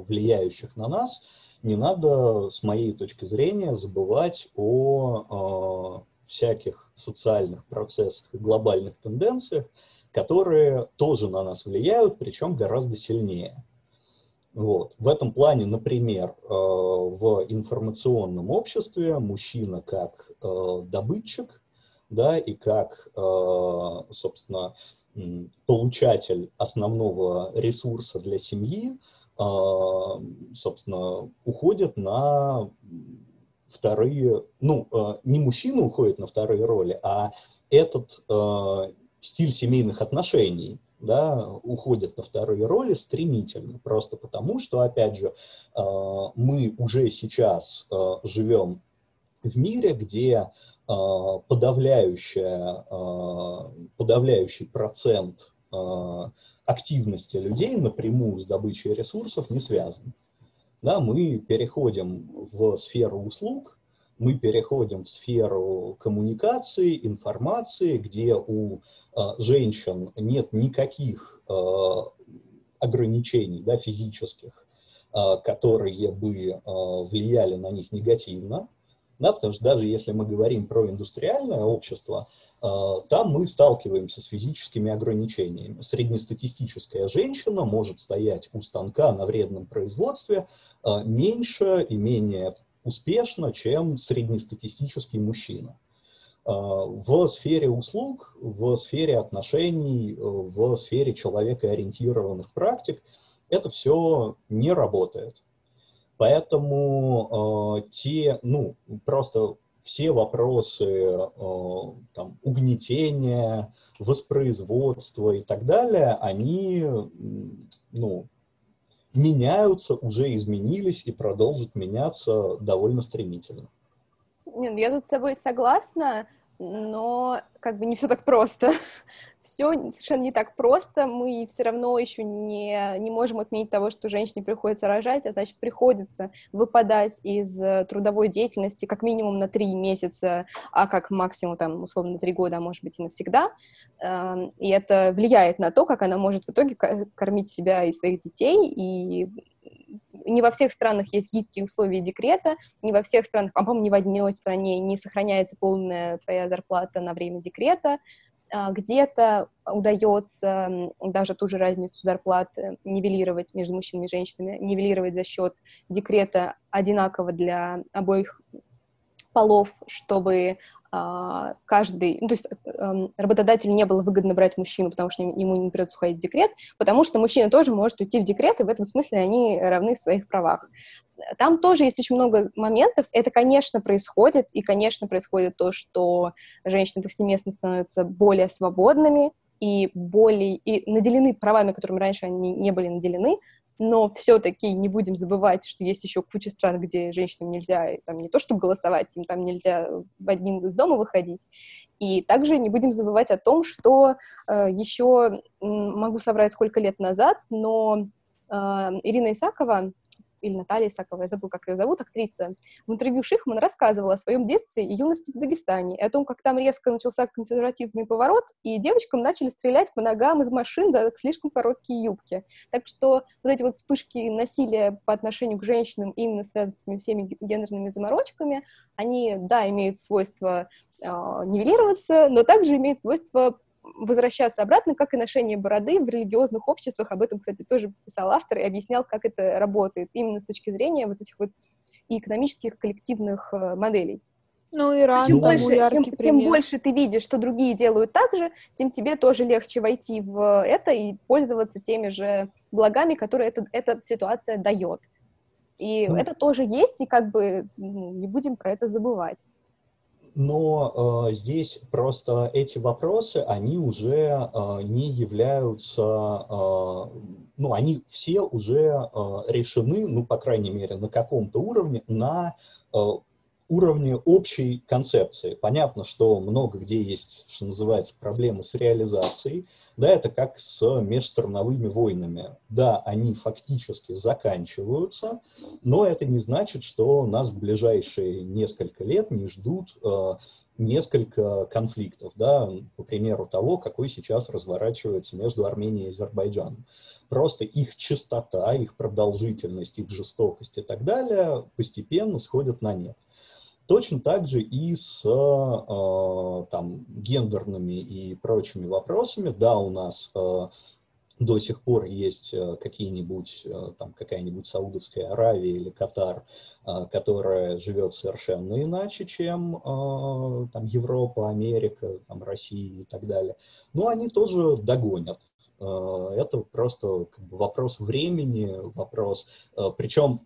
влияющих на нас, не надо, с моей точки зрения, забывать о всяких социальных процессах и глобальных тенденциях, которые тоже на нас влияют, причем гораздо сильнее. Вот. В этом плане, например, э, в информационном обществе мужчина как э, добытчик, да, и как, э, собственно, получатель основного ресурса для семьи, собственно, уходит на вторые, ну, не мужчина уходит на вторые роли, а этот стиль семейных отношений да, уходят на вторые роли стремительно, просто потому что, опять же, э, мы уже сейчас э, живем в мире, где э, подавляющая, подавляющий процент активности людей напрямую с добычей ресурсов не связан. Да, мы переходим в сферу услуг, мы переходим в сферу коммуникации, информации, где у а, женщин нет никаких а, ограничений да, физических, а, которые бы влияли на них негативно. Да, потому что даже если мы говорим про индустриальное общество, там мы сталкиваемся с физическими ограничениями. Среднестатистическая женщина может стоять у станка на вредном производстве меньше и менее успешно, чем среднестатистический мужчина. А, в сфере услуг, в сфере отношений, в сфере человекоориентированных практик это все не работает. Поэтому э, те, ну, просто все вопросы э, там, угнетения, воспроизводства и так далее, они, ну, меняются, уже изменились и продолжат меняться довольно стремительно. Нет, ну, я тут с тобой согласна, но как бы не все так просто. Все совершенно не так просто. Мы все равно еще не, не можем отменить того, что женщине приходится рожать, а значит, приходится выпадать из э, трудовой деятельности как минимум на три месяца, а как максимум, там, условно, на три года, а может быть и навсегда. Эм, и это влияет на то, как она может в итоге кормить себя и своих детей, и не во всех странах есть гибкие условия декрета, не во всех странах, по-моему, ни в одной стране не сохраняется полная твоя зарплата на время декрета, где-то удается даже ту же разницу зарплаты нивелировать между мужчинами и женщинами, нивелировать за счет декрета одинаково для обоих полов, чтобы а, каждый, ну, то есть эм, работодателю не было выгодно брать мужчину, потому что ему не придется уходить в декрет, потому что мужчина тоже может уйти в декрет, и в этом смысле они равны в своих правах. Там тоже есть очень много моментов. Это, конечно, происходит, и, конечно, происходит то, что женщины повсеместно становятся более свободными и более и наделены правами, которыми раньше они не были наделены, но все-таки не будем забывать, что есть еще куча стран, где женщинам нельзя там не то что голосовать, им там нельзя в одним из дома выходить. И также не будем забывать о том, что э, еще, могу соврать, сколько лет назад, но э, Ирина Исакова, или Наталья Исакова, я забыла, как ее зовут, актриса, в интервью Шихман рассказывала о своем детстве и юности в Дагестане, и о том, как там резко начался консервативный поворот, и девочкам начали стрелять по ногам из машин за слишком короткие юбки. Так что вот эти вот вспышки насилия по отношению к женщинам, именно связанные с всеми гендерными заморочками, они, да, имеют свойство э, нивелироваться, но также имеют свойство возвращаться обратно, как и ношение бороды в религиозных обществах. Об этом, кстати, тоже писал автор и объяснял, как это работает, именно с точки зрения вот этих вот и экономических коллективных э, моделей. Ну, Иран, чем, больше, тем, тем больше ты видишь, что другие делают так же, тем тебе тоже легче войти в это и пользоваться теми же благами, которые это, эта ситуация дает. И ну, это тоже есть, и как бы ну, не будем про это забывать но э, здесь просто эти вопросы, они уже э, не являются, э, ну, они все уже э, решены, ну, по крайней мере, на каком-то уровне, на э, уровне общей концепции. Понятно, что много где есть, что называется, проблемы с реализацией. Да, это как с межстрановыми войнами. Да, они фактически заканчиваются, но это не значит, что нас в ближайшие несколько лет не ждут э, несколько конфликтов, да, по примеру того, какой сейчас разворачивается между Арменией и Азербайджаном. Просто их частота, их продолжительность, их жестокость и так далее постепенно сходят на нет. Точно так же и с э, там, гендерными и прочими вопросами. Да, у нас э, до сих пор есть э, какие-нибудь, там, какая-нибудь Саудовская Аравия или Катар, которая живет совершенно иначе, чем там, Европа, Америка, там, Россия и так далее. Но они тоже догонят. Э, это просто как бы вопрос времени, вопрос, э, причем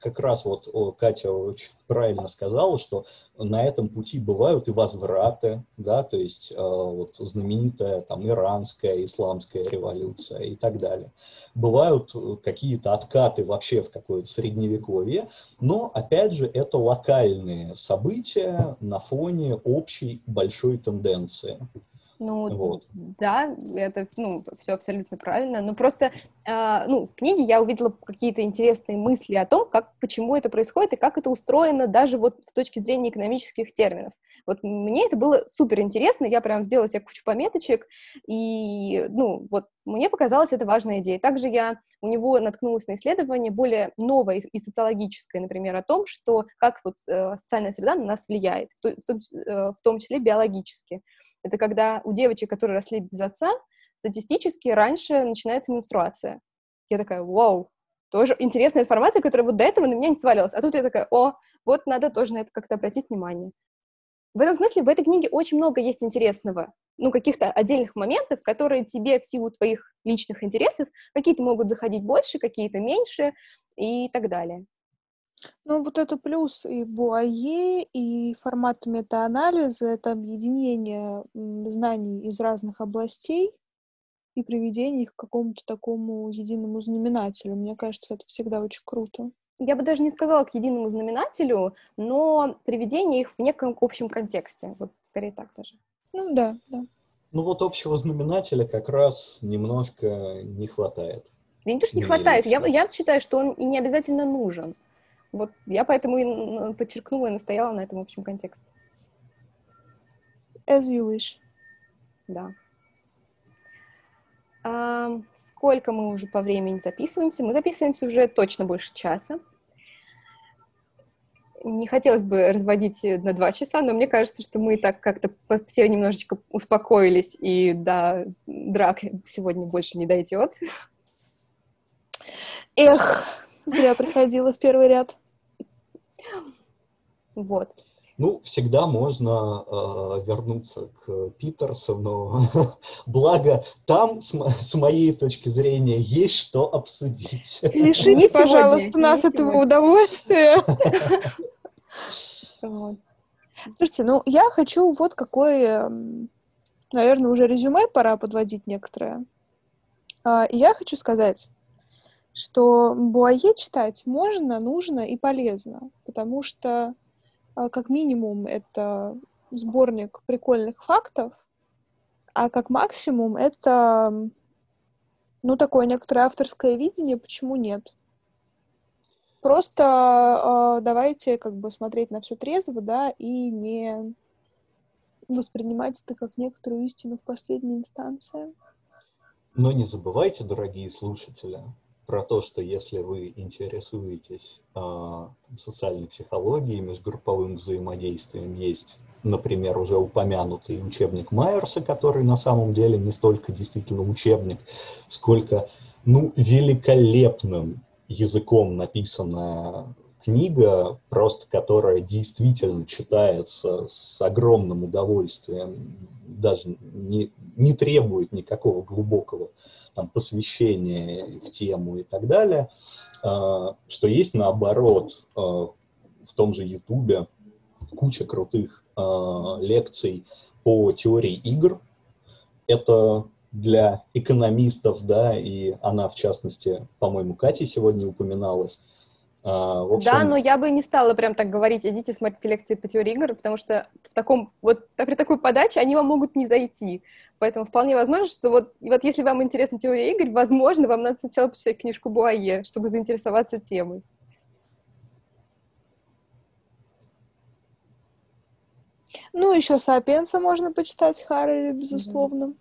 как раз вот Катя очень правильно сказала, что на этом пути бывают и возвраты, да, то есть э, вот знаменитая там иранская, исламская революция и так далее. Бывают какие-то откаты вообще в какое-то средневековье, но опять же это локальные события на фоне общей большой тенденции. Ну, вот. да, это, ну, все абсолютно правильно. Но просто, э, ну, в книге я увидела какие-то интересные мысли о том, как, почему это происходит и как это устроено даже вот с точки зрения экономических терминов. Вот мне это было супер интересно, я прям сделала себе кучу пометочек, и, ну, вот мне показалась это важная идея. Также я у него наткнулась на исследование более новое и социологическое, например, о том, что как вот э, социальная среда на нас влияет, в том, э, в том числе биологически. Это когда у девочек, которые росли без отца, статистически раньше начинается менструация. Я такая, вау, тоже интересная информация, которая вот до этого на меня не свалилась. А тут я такая, о, вот надо тоже на это как-то обратить внимание. В этом смысле в этой книге очень много есть интересного, ну, каких-то отдельных моментов, которые тебе в силу твоих личных интересов, какие-то могут заходить больше, какие-то меньше и так далее. Ну, вот это плюс и Буае, и формат метаанализа, это объединение знаний из разных областей и приведение их к какому-то такому единому знаменателю. Мне кажется, это всегда очень круто. Я бы даже не сказала к единому знаменателю, но приведение их в неком общем контексте. Вот скорее так даже. Ну да, да. Ну вот общего знаменателя как раз немножко не хватает. Да не то, что не хватает. Я, я считаю, что он и не обязательно нужен. Вот я поэтому и подчеркнула и настояла на этом общем контексте. As you wish. Да. Сколько мы уже по времени записываемся? Мы записываемся уже точно больше часа. Не хотелось бы разводить на два часа, но мне кажется, что мы так как-то все немножечко успокоились, и до драк сегодня больше не дойдет. Эх, зря приходила в первый ряд. Вот. Ну, всегда можно э, вернуться к Питерсону. Благо, там, с, с моей точки зрения, есть что обсудить. Лишите, Не сегодня, пожалуйста, нас не этого сегодня. удовольствия. Слушайте, ну я хочу вот какое, наверное, уже резюме пора подводить некоторое. А, и Я хочу сказать, что Буае читать можно, нужно и полезно, потому что, как минимум, это сборник прикольных фактов, а как максимум это, ну, такое некоторое авторское видение, почему нет. Просто э, давайте как бы смотреть на все трезво, да, и не воспринимать это как некоторую истину в последней инстанции. Но не забывайте, дорогие слушатели, про то, что если вы интересуетесь там, социальной психологией, межгрупповым взаимодействием, есть, например, уже упомянутый учебник Майерса, который на самом деле не столько действительно учебник, сколько, ну, великолепным языком написанная книга, просто которая действительно читается с огромным удовольствием, даже не, не требует никакого глубокого там, посвящения в тему и так далее, а, что есть наоборот а, в том же Ютубе куча крутых а, лекций по теории игр. Это для экономистов, да, и она, в частности, по-моему, Катя сегодня упоминалась. А, в общем, Да, но я бы не стала прям так говорить, идите смотрите лекции по теории игр, потому что в таком, вот при такой подаче они вам могут не зайти. Поэтому вполне возможно, что вот, вот если вам интересна теория игр, возможно, вам надо сначала почитать книжку Буае, чтобы заинтересоваться темой. Ну, еще Сапиенса можно почитать, Харри, безусловно.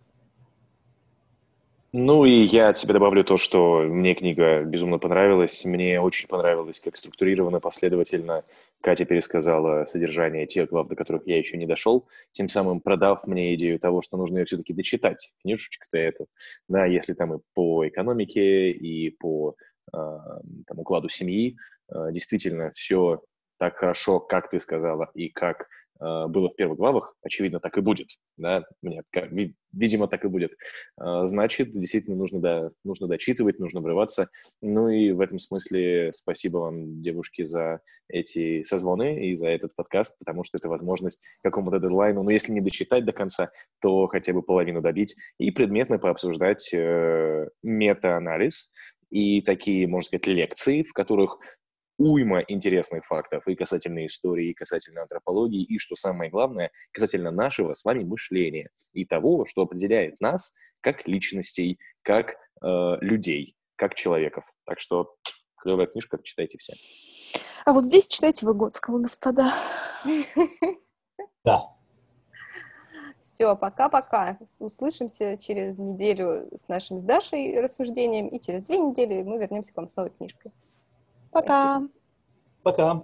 Ну и я от себя добавлю то, что мне книга безумно понравилась. Мне очень понравилось, как структурировано, последовательно Катя пересказала содержание тех глав, до которых я еще не дошел, тем самым продав мне идею того, что нужно ее все-таки дочитать, книжечку-то эту, да, если там и по экономике, и по э, там, укладу семьи, э, действительно все так хорошо, как ты сказала, и как было в первых главах, очевидно, так и будет, да, мне, видимо, так и будет. Э, Значит, действительно нужно, да, нужно дочитывать, нужно врываться. Ну и в этом смысле спасибо вам, девушки, за эти созвоны и за этот подкаст, потому что это возможность какому-то дедлайну, ну, если не дочитать до конца, то хотя бы половину добить и предметно пообсуждать э, мета-анализ и такие, можно сказать, лекции, в которых уйма интересных фактов и касательно истории, и касательно антропологии, и, что самое главное, касательно нашего с вами мышления и того, что определяет нас как личностей, как э, людей, как человеков. Так что клевая книжка, читайте все. А вот здесь читайте Выгодского, господа. да, Все, пока-пока. Услышимся через неделю с нашим с Дашей рассуждением, и через две недели мы вернемся к вам с новой книжкой. Пока. пока.